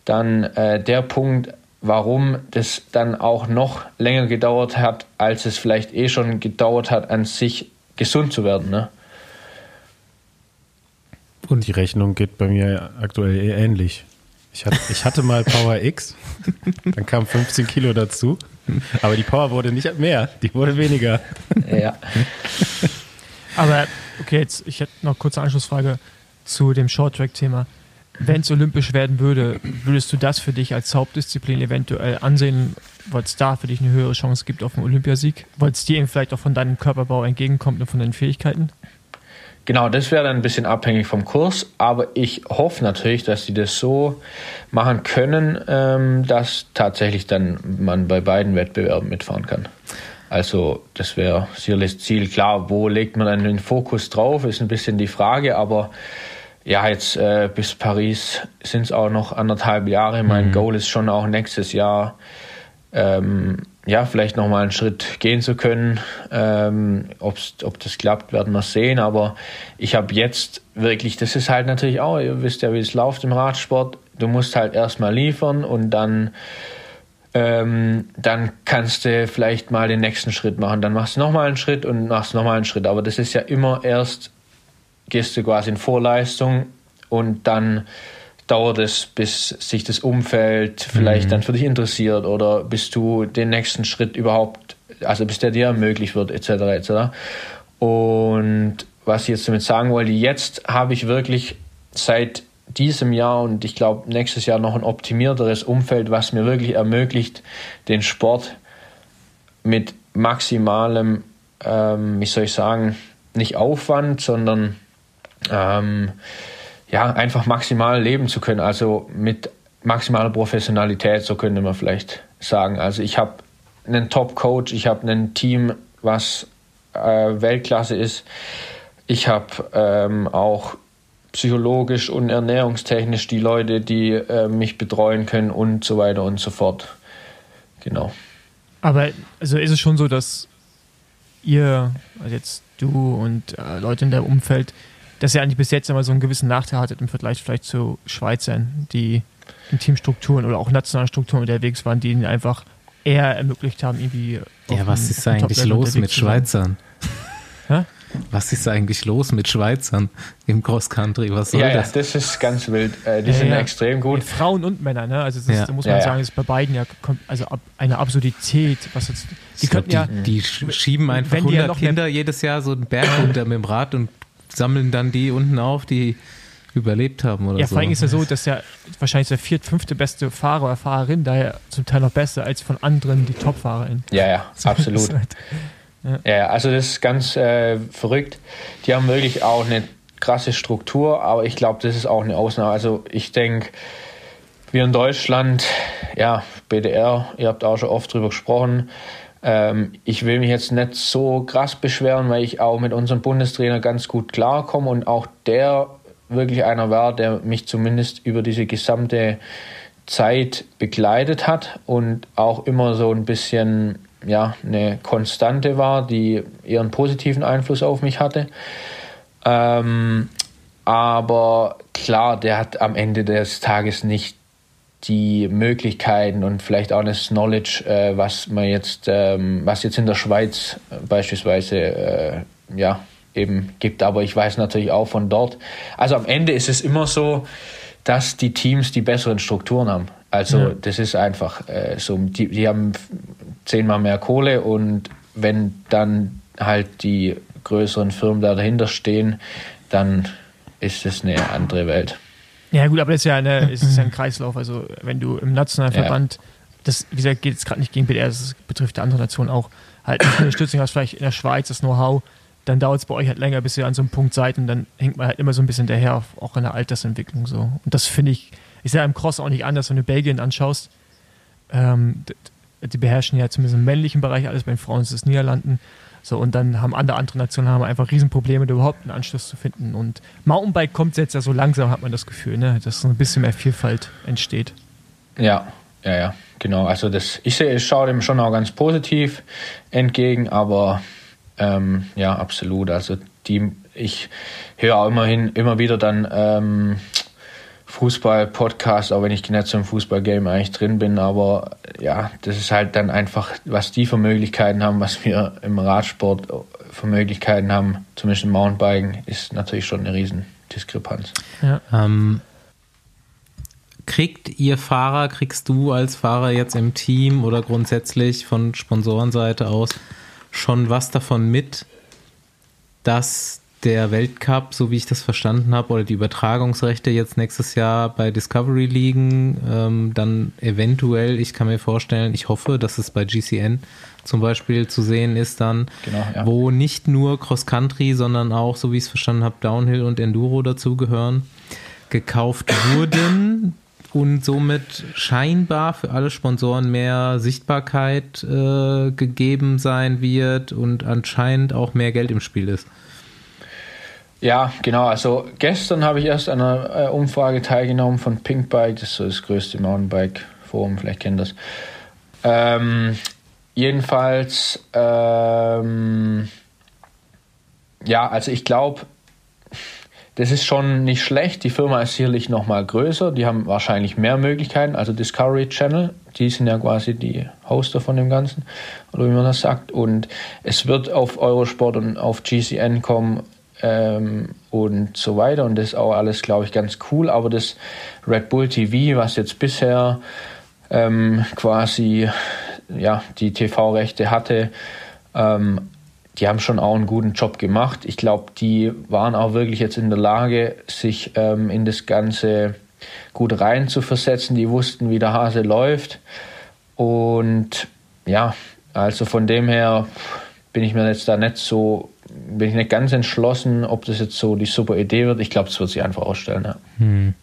dann äh, der Punkt, warum das dann auch noch länger gedauert hat, als es vielleicht eh schon gedauert hat, an sich gesund zu werden. Ne? Und die Rechnung geht bei mir aktuell eh ähnlich. Ich hatte, ich hatte mal Power X, dann kam 15 Kilo dazu, aber die Power wurde nicht mehr, die wurde weniger. Ja. Aber okay, jetzt ich hätte noch kurze Anschlussfrage zu dem Short-Track-Thema wenn es olympisch werden würde, würdest du das für dich als Hauptdisziplin eventuell ansehen, weil es da für dich eine höhere Chance gibt auf einen Olympiasieg? Weil es dir eben vielleicht auch von deinem Körperbau entgegenkommt und von deinen Fähigkeiten? Genau, das wäre dann ein bisschen abhängig vom Kurs, aber ich hoffe natürlich, dass sie das so machen können, ähm, dass tatsächlich dann man bei beiden Wettbewerben mitfahren kann. Also das wäre sicherlich das Ziel. Klar, wo legt man dann den Fokus drauf, ist ein bisschen die Frage, aber ja, jetzt äh, bis Paris sind es auch noch anderthalb Jahre. Mein mhm. Goal ist schon auch nächstes Jahr, ähm, ja, vielleicht nochmal einen Schritt gehen zu können. Ähm, ob das klappt, werden wir sehen. Aber ich habe jetzt wirklich, das ist halt natürlich auch, ihr wisst ja, wie es läuft im Radsport. Du musst halt erstmal liefern und dann ähm, dann kannst du vielleicht mal den nächsten Schritt machen. Dann machst du nochmal einen Schritt und machst nochmal einen Schritt. Aber das ist ja immer erst gehst du quasi in Vorleistung und dann dauert es, bis sich das Umfeld vielleicht mhm. dann für dich interessiert oder bis du den nächsten Schritt überhaupt, also bis der dir ermöglicht wird, etc. etc. Und was ich jetzt damit sagen wollte, jetzt habe ich wirklich seit diesem Jahr und ich glaube nächstes Jahr noch ein optimierteres Umfeld, was mir wirklich ermöglicht, den Sport mit maximalem, ähm, wie soll ich sagen, nicht Aufwand, sondern ähm, ja, einfach maximal leben zu können. Also mit maximaler Professionalität, so könnte man vielleicht sagen. Also ich habe einen Top-Coach, ich habe ein Team, was äh, Weltklasse ist. Ich habe ähm, auch psychologisch und ernährungstechnisch die Leute, die äh, mich betreuen können und so weiter und so fort. Genau. Aber also ist es schon so, dass ihr, also jetzt du und äh, Leute in deinem Umfeld, dass ihr eigentlich bis jetzt immer so einen gewissen Nachteil hattet im Vergleich vielleicht zu Schweizern, die in Teamstrukturen oder auch nationalen Strukturen unterwegs waren, die ihnen einfach eher ermöglicht haben, irgendwie. Ja, was ist eigentlich los mit Schweizern? *laughs* Was ist eigentlich los mit Schweizern im Cross Country? Was soll ja, das? Ja, das ist ganz wild. Äh, die ja, sind ja. extrem gut. Frauen und Männer, ne? Also das, da muss man sagen, ist bei beiden ja also eine Absurdität. Was jetzt, die, könnten ja, die schieben einfach 100 Kinder jedes Jahr so einen Berg *clears throat* runter mit dem Rad und sammeln dann die unten auf, die überlebt haben oder ja, so. vor allem ist ja so, dass ja wahrscheinlich der viert, fünfte beste Fahrer oder Fahrerin daher zum Teil noch besser als von anderen die Top-Fahrerin. Ja, ja, *laughs* absolut. Ja. ja, also das ist ganz äh, verrückt. Die haben wirklich auch eine krasse Struktur, aber ich glaube, das ist auch eine Ausnahme. Also ich denke, wir in Deutschland, ja, BDR, ihr habt auch schon oft drüber gesprochen. Ähm, ich will mich jetzt nicht so krass beschweren, weil ich auch mit unserem Bundestrainer ganz gut klarkomme und auch der wirklich einer war, der mich zumindest über diese gesamte Zeit begleitet hat und auch immer so ein bisschen ja, eine Konstante war, die ihren positiven Einfluss auf mich hatte. Ähm, aber klar, der hat am Ende des Tages nicht die Möglichkeiten und vielleicht auch das Knowledge, äh, was man jetzt, ähm, was jetzt in der Schweiz beispielsweise äh, ja, eben gibt. Aber ich weiß natürlich auch von dort. Also am Ende ist es immer so, dass die Teams die besseren Strukturen haben. Also ja. das ist einfach äh, so. Die, die haben zehnmal mehr Kohle und wenn dann halt die größeren Firmen da dahinter stehen, dann ist es eine andere Welt. Ja gut, aber das ist ja, eine, ist ja ein *laughs* Kreislauf. Also wenn du im nationalen Verband, das wie gesagt geht es gerade nicht gegen BDR, das betrifft die andere Nation auch, halt nicht eine Stützung hast, vielleicht in der Schweiz das Know-how, dann dauert es bei euch halt länger, bis ihr an so einem Punkt seid und dann hängt man halt immer so ein bisschen daher, auch in der Altersentwicklung so. Und das finde ich, ist ja im Cross auch nicht anders, wenn du Belgien anschaust. Ähm, die beherrschen ja zumindest im männlichen Bereich alles, bei den Frauen ist es Niederlanden. So, und dann haben andere, andere Nationen haben einfach Riesenprobleme, überhaupt einen Anschluss zu finden. Und Mountainbike kommt jetzt ja so langsam, hat man das Gefühl, ne? dass so ein bisschen mehr Vielfalt entsteht. Ja, ja, ja, genau. Also das, ich sehe, ich schaue dem schon auch ganz positiv entgegen, aber ähm, ja, absolut. Also die, ich höre auch immerhin immer wieder dann ähm, Fußball-Podcast, auch wenn ich nicht so im Fußballgame eigentlich drin bin, aber ja, das ist halt dann einfach, was die für Möglichkeiten haben, was wir im Radsport für Möglichkeiten haben, zumindest im Mountainbiken, ist natürlich schon eine Riesendiskrepanz. Ja. Ähm, kriegt ihr Fahrer, kriegst du als Fahrer jetzt im Team oder grundsätzlich von Sponsorenseite aus schon was davon mit, dass der Weltcup, so wie ich das verstanden habe, oder die Übertragungsrechte jetzt nächstes Jahr bei Discovery liegen, ähm, dann eventuell, ich kann mir vorstellen, ich hoffe, dass es bei GCN zum Beispiel zu sehen ist dann, genau, ja. wo nicht nur Cross Country, sondern auch, so wie ich es verstanden habe, Downhill und Enduro dazugehören, gekauft wurden und somit scheinbar für alle Sponsoren mehr Sichtbarkeit äh, gegeben sein wird und anscheinend auch mehr Geld im Spiel ist. Ja, genau. Also gestern habe ich erst an einer äh, Umfrage teilgenommen von Pinkbike, das ist so das größte Mountainbike-Forum, vielleicht kennt das. Ähm, jedenfalls, ähm, ja, also ich glaube, das ist schon nicht schlecht. Die Firma ist sicherlich noch mal größer. Die haben wahrscheinlich mehr Möglichkeiten. Also Discovery Channel, die sind ja quasi die Hoster von dem Ganzen, oder wie man das sagt. Und es wird auf Eurosport und auf GCN kommen ähm, und so weiter. Und das ist auch alles, glaube ich, ganz cool. Aber das Red Bull TV, was jetzt bisher ähm, quasi ja, die TV-Rechte hatte, ähm, die haben schon auch einen guten Job gemacht. Ich glaube, die waren auch wirklich jetzt in der Lage, sich ähm, in das Ganze gut rein zu versetzen. Die wussten, wie der Hase läuft. Und ja, also von dem her bin ich mir jetzt da nicht so, bin ich nicht ganz entschlossen, ob das jetzt so die super Idee wird. Ich glaube, es wird sich einfach ausstellen. Ja. Hm.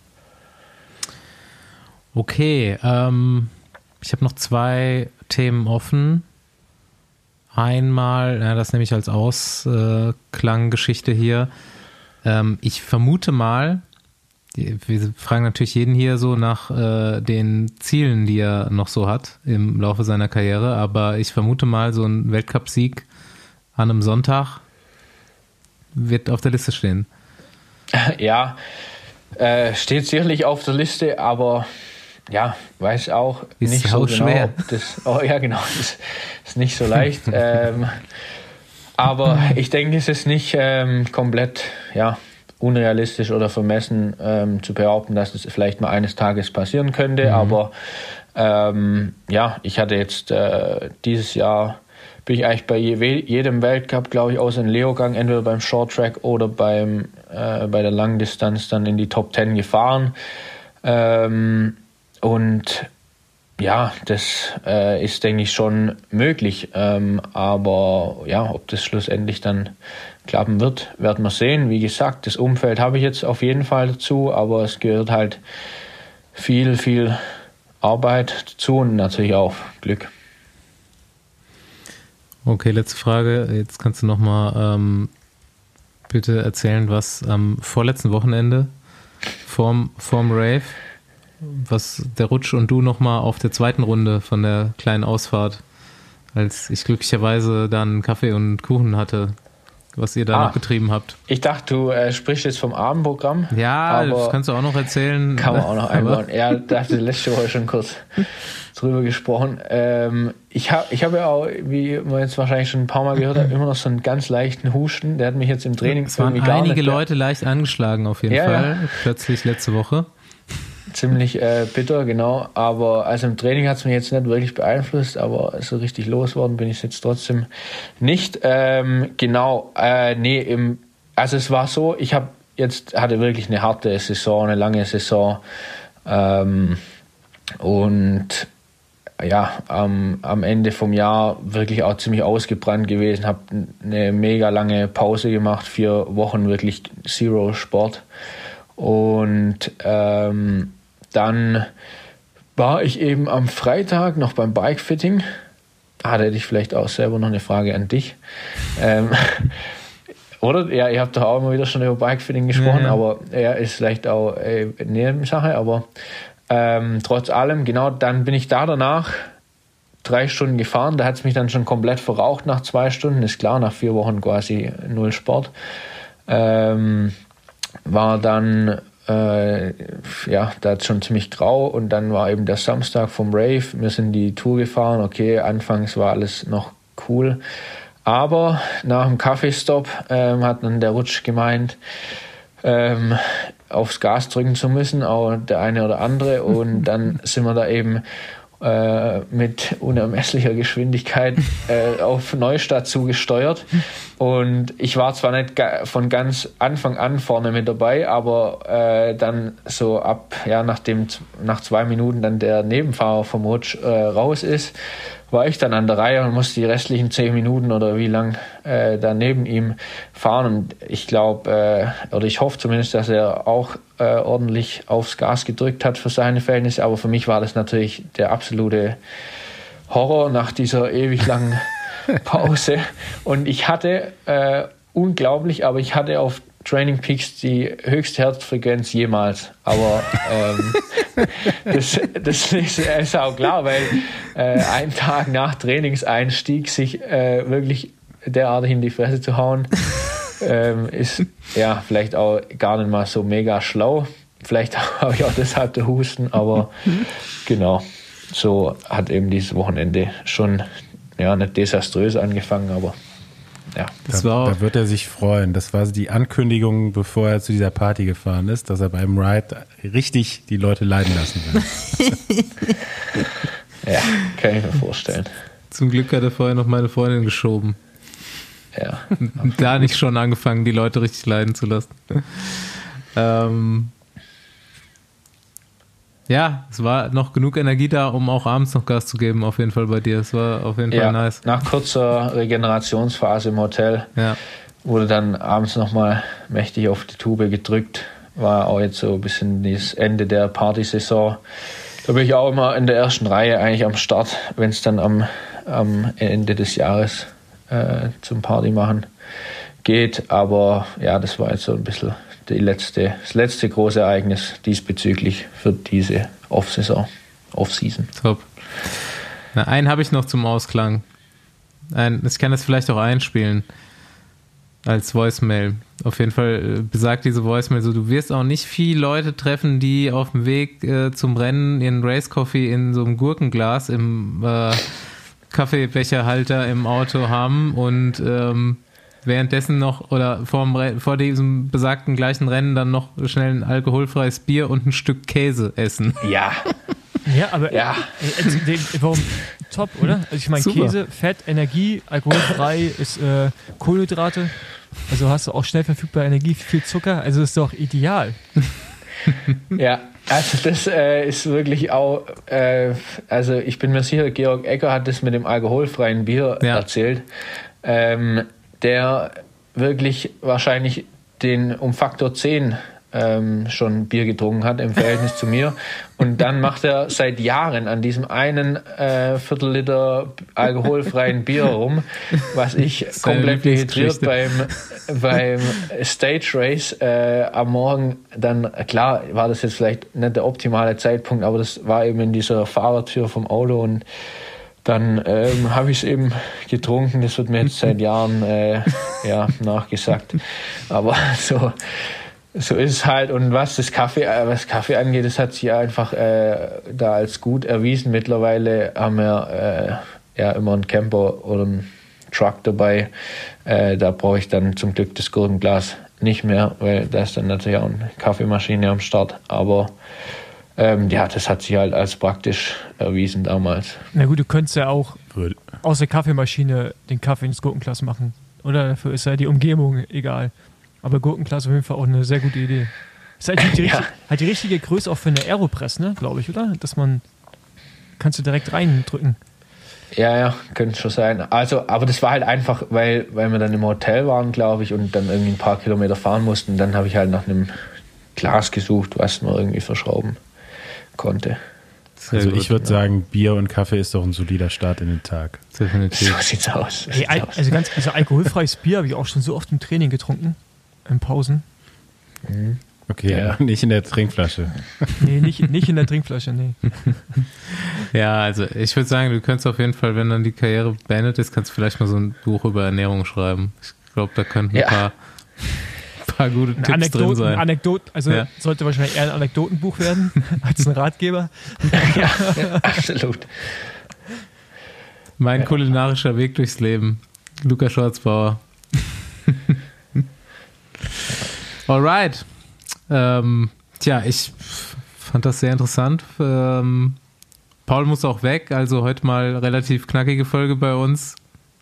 Okay, ähm, ich habe noch zwei Themen offen. Einmal, ja, das nehme ich als Ausklanggeschichte hier. Ähm, ich vermute mal, wir fragen natürlich jeden hier so nach äh, den Zielen, die er noch so hat im Laufe seiner Karriere, aber ich vermute mal, so ein Weltcupsieg an einem Sonntag wird auf der Liste stehen. *laughs* Ja, äh, steht sicherlich auf der Liste, aber ja, weiß auch ist nicht so genau. Schwer. Das, oh ja, genau, das ist nicht so leicht. *laughs* ähm, aber ich denke, es ist nicht ähm, komplett ja, unrealistisch oder vermessen ähm, zu behaupten, dass es vielleicht mal eines Tages passieren könnte. Mhm. Aber ähm, ja, ich hatte jetzt äh, dieses Jahr bin ich eigentlich bei jedem Weltcup, glaube ich, außer in Leogang, entweder beim Short Track oder beim, äh, bei der Langdistanz dann in die Top 10 gefahren. Ähm, und ja, das äh, ist, denke ich, schon möglich. Ähm, aber ja, ob das schlussendlich dann klappen wird, werden wir sehen. Wie gesagt, das Umfeld habe ich jetzt auf jeden Fall dazu, aber es gehört halt viel, viel Arbeit dazu und natürlich auch Glück. Okay, letzte Frage. Jetzt kannst du nochmal ähm, bitte erzählen, was am vorletzten Wochenende vorm, vorm Rave was der Rutsch und du nochmal auf der zweiten Runde von der kleinen Ausfahrt, als ich glücklicherweise dann Kaffee und Kuchen hatte, was ihr da ah, noch getrieben habt. Ich dachte, du äh, sprichst jetzt vom Abendprogramm. Ja, das kannst du auch noch erzählen. Kann man auch noch einbauen. ja, da hast du letzte Woche schon kurz *laughs* drüber gesprochen. Ähm, ich habe ich hab ja auch, wie man jetzt wahrscheinlich schon ein paar Mal gehört hat, immer noch so einen ganz leichten Husten. Der hat mich jetzt im Training es waren einige Leute leicht angeschlagen auf jeden ja, Fall, ja. plötzlich letzte Woche ziemlich äh, bitter, genau. Aber also im Training hat es mich jetzt nicht wirklich beeinflusst, aber so richtig losgeworden bin ich jetzt trotzdem nicht. Ähm, genau, äh, nee, im, also es war so, ich habe jetzt hatte wirklich eine harte Saison, eine lange Saison. Ähm, und ja, am, am Ende vom Jahr wirklich auch ziemlich ausgebrannt gewesen, habe eine mega lange Pause gemacht, vier Wochen wirklich Zero Sport. Und ähm, dann war ich eben am Freitag noch beim Bikefitting. Ah, da hätte ich vielleicht auch selber noch eine Frage an dich. Ähm, *laughs* oder? Ja, ihr habt doch auch immer wieder schon über Bikefitting gesprochen, ja. aber er ist vielleicht auch äh, eine Nebensache. Aber ähm, trotz allem, genau, dann bin ich da danach drei Stunden gefahren. Da hat es mich dann schon komplett verraucht nach zwei Stunden. Ist klar, nach vier Wochen quasi null Sport. Ähm, war dann äh, ja, da hat schon ziemlich grau und dann war eben der Samstag vom Rave. Wir sind die Tour gefahren. Okay, anfangs war alles noch cool. Aber nach dem Kaffeestopp ähm, hat dann der Rutsch gemeint, ähm, aufs Gas drücken zu müssen, auch der eine oder andere. Und *laughs* dann sind wir da eben äh, mit unermesslicher Geschwindigkeit *laughs* äh, auf Neustadt zugesteuert. Und ich war zwar nicht von ganz Anfang an vorne mit dabei, aber äh, dann so ab, ja, nachdem nach zwei Minuten dann der Nebenfahrer vom Rutsch äh, raus ist, war ich dann an der Reihe und musste die restlichen zehn Minuten oder wie lang äh, da neben ihm fahren. Und ich glaube, äh, oder ich hoffe zumindest, dass er auch äh, ordentlich aufs Gas gedrückt hat für seine Verhältnisse. Aber für mich war das natürlich der absolute Horror nach dieser ewig langen *laughs* Pause. Und ich hatte äh, unglaublich, aber ich hatte auf Training Peaks die höchste Herzfrequenz jemals. Aber ähm, *laughs* das, das ist, ist, auch klar, weil äh, ein Tag nach Trainingseinstieg sich äh, wirklich derartig in die Fresse zu hauen, ähm, ist ja vielleicht auch gar nicht mal so mega schlau. Vielleicht *laughs* habe ich auch deshalb den Husten, aber genau, so hat eben dieses Wochenende schon ja nicht desaströs angefangen, aber ja. Das da, da wird er sich freuen. Das war die Ankündigung, bevor er zu dieser Party gefahren ist, dass er beim Ride richtig die Leute leiden lassen will. *laughs* ja, kann ich mir vorstellen. Zum Glück hat er vorher noch meine Freundin geschoben. Ja. da nicht schon angefangen, die Leute richtig leiden zu lassen. *laughs* ähm, ja, es war noch genug Energie da, um auch abends noch Gas zu geben, auf jeden Fall bei dir. Es war auf jeden Fall ja, nice. Nach kurzer Regenerationsphase im Hotel Ja. wurde dann abends nochmal mächtig auf die Tube gedrückt. War auch jetzt so ein bisschen das Ende der Partysaison. Da bin ich auch immer in der ersten Reihe eigentlich am Start, wenn es dann am, am Ende des Jahres äh, zum Party machen geht. Aber ja, das war jetzt so ein bisschen letzte, das letzte große Ereignis diesbezüglich für diese Off-Saison, Off-Season. Top. Na, einen habe ich noch zum Ausklang. Ein, ich kann das vielleicht auch einspielen. Als Voicemail. Auf jeden Fall äh, besagt diese Voicemail so, du wirst auch nicht viele Leute treffen, die auf dem Weg äh, zum Rennen ihren Race Coffee in so einem Gurkenglas im äh, Kaffeebecherhalter im Auto haben und ähm, währenddessen noch oder vorm, vor diesem besagten gleichen Rennen dann noch schnell ein alkoholfreies Bier und ein Stück Käse essen. Ja, *laughs* Ja, aber Ja. Äh, den, warum? Top, oder? Also ich meine. Käse, Fett, Energie, alkoholfrei ist äh, Kohlenhydrate. Also hast du auch schnell verfügbar Energie, viel Zucker. Also ist doch ideal. Ja, also das äh, ist wirklich auch, äh, also ich bin mir sicher, Georg Ecker hat das mit dem alkoholfreien Bier Ja. erzählt, ähm, der wirklich wahrscheinlich den um Faktor 10 ähm, schon Bier getrunken hat im Verhältnis zu mir. Und dann macht er seit Jahren an diesem einen äh, Viertel Liter alkoholfreien Bier rum, was ich komplett dehydriert beim, beim Stage Race äh, am Morgen dann, klar, war das jetzt vielleicht nicht der optimale Zeitpunkt, aber das war eben in dieser Fahrertür vom Auto und dann ähm, habe ich es eben getrunken. Das wird mir jetzt seit Jahren äh, ja, nachgesagt. Aber *laughs* so, so ist es halt. Und was das Kaffee, äh, was Kaffee angeht, das hat sich einfach äh, da als gut erwiesen. Mittlerweile haben wir äh, ja immer einen Camper oder einen Truck dabei. Äh, da brauche ich dann zum Glück das Gurkenglas nicht mehr, weil da ist dann natürlich auch eine Kaffeemaschine am Start. Aber ähm, ja, das hat sich halt als praktisch erwiesen damals. Na gut, du könntest ja auch aus der Kaffeemaschine den Kaffee ins Gurkenglas machen. Oder dafür ist ja die Umgebung egal. Aber Gurkenglas auf jeden Fall auch eine sehr gute Idee. Ist halt die, *laughs* Ja. richtig, halt die richtige Größe auch für eine Aeropress, ne, glaube ich, oder? Dass man kannst du direkt reindrücken. Ja, ja, könnte schon sein. Also, aber das war halt einfach, weil, weil wir dann im Hotel waren, glaube ich, und dann irgendwie ein paar Kilometer fahren mussten. Dann habe ich halt nach einem Glas gesucht, was man irgendwie verschrauben konnte. Sehr Also gut. ich würde sagen, Bier und Kaffee ist doch ein solider Start in den Tag. Definitiv. So sieht's aus. So Ey, sieht's al aus. also ganz also alkoholfreies Bier habe ich auch schon so oft im Training getrunken. In Pausen. Okay, Ja. *laughs* nicht in der Trinkflasche. Nee, nicht, nicht in der Trinkflasche, nee. *laughs* Ja, also ich würde sagen, du könntest auf jeden Fall, wenn dann die Karriere beendet ist, kannst du vielleicht mal so ein Buch über Ernährung schreiben. Ich glaube, da könnten ein Ja. paar, paar gute Tipps drin Anekdoten, sein. Anekdot, also Ja. sollte wahrscheinlich eher ein Anekdotenbuch werden *laughs* als ein Ratgeber. ja, *laughs* absolut. mein kulinarischer Weg durchs Leben. Luca Schwarzbauer. *laughs* Alright. Ähm, tja, ich fand das sehr interessant. Ähm, Paul muss auch weg, also heute mal relativ knackige Folge bei uns.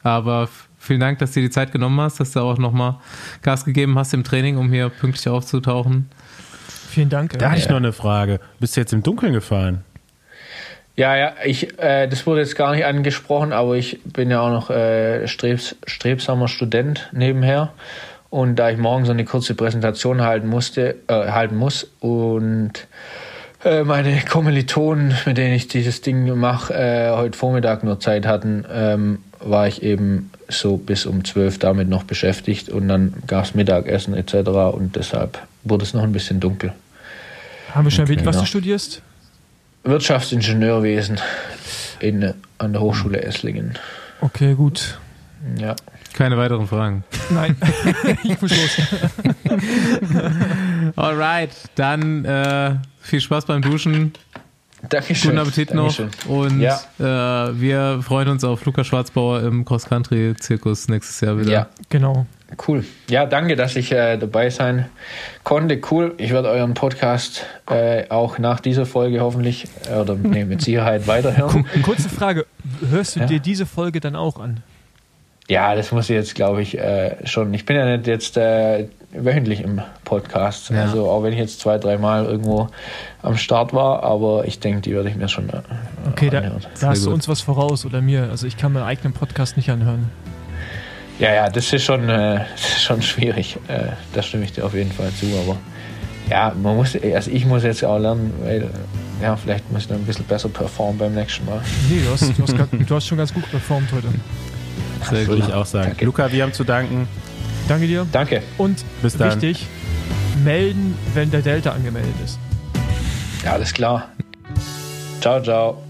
Aber vielen Dank, dass du dir die Zeit genommen hast, dass du auch nochmal Gas gegeben hast im Training, um hier pünktlich aufzutauchen. Vielen Dank. Da äh, hatte ich noch eine Frage. Bist du jetzt im Dunkeln gefahren? Ja, ja, ich, äh, das wurde jetzt gar nicht angesprochen, aber ich bin ja auch noch äh, strebs, strebsamer Student nebenher. Und da ich morgen so eine kurze Präsentation halten musste, äh, halten muss und äh, meine Kommilitonen, mit denen ich dieses Ding mache, äh, heute Vormittag nur Zeit hatten, ähm, war ich eben so bis um 12 damit noch beschäftigt und dann gab es Mittagessen etc. und deshalb wurde es noch ein bisschen dunkel. Haben wir schon erwähnt, was ja. du studierst? Wirtschaftsingenieurwesen in, an der Hochschule Esslingen. Okay, gut. Ja. Keine weiteren Fragen. Nein, *laughs* ich muss los. Alright, dann äh, viel Spaß beim Duschen. Dankeschön. Guten Appetit noch. Dankeschön. Und Ja. äh, wir freuen uns auf Lukas Schwarzbauer im Cross-Country-Zirkus nächstes Jahr wieder. Ja, Genau. cool. Ja, danke, dass ich äh, dabei sein konnte. Cool. Ich werde euren Podcast äh, auch nach dieser Folge hoffentlich, äh, oder nee, mit Sicherheit weiterhören. Kurze Frage. Hörst du Ja. dir diese Folge dann auch an? Ja, das muss ich jetzt, glaube ich, äh, schon. Ich bin ja nicht jetzt äh, wöchentlich im Podcast. Ja. Also auch wenn ich jetzt zwei, dreimal irgendwo am Start war, aber ich denke, die werde ich mir schon äh, Okay, da, anhören. da hast du gut. uns was voraus oder mir. Also ich kann meinen eigenen Podcast nicht anhören. Ja, ja, das ist schon, äh, *laughs* das ist schon schwierig. Äh, da stimme ich dir auf jeden Fall zu. Aber ja, man muss, also ich muss jetzt auch lernen, weil ja, vielleicht muss ich dann ein bisschen besser performen beim nächsten Mal. Nee, du hast, du hast, grad, du hast schon ganz gut performt heute. Das würde ich auch sagen. Danke. Luca, wir haben zu danken. Danke dir. Danke. Und Bis dann. wichtig, melden, wenn der Delta angemeldet ist. Ja, alles klar. Ciao, ciao.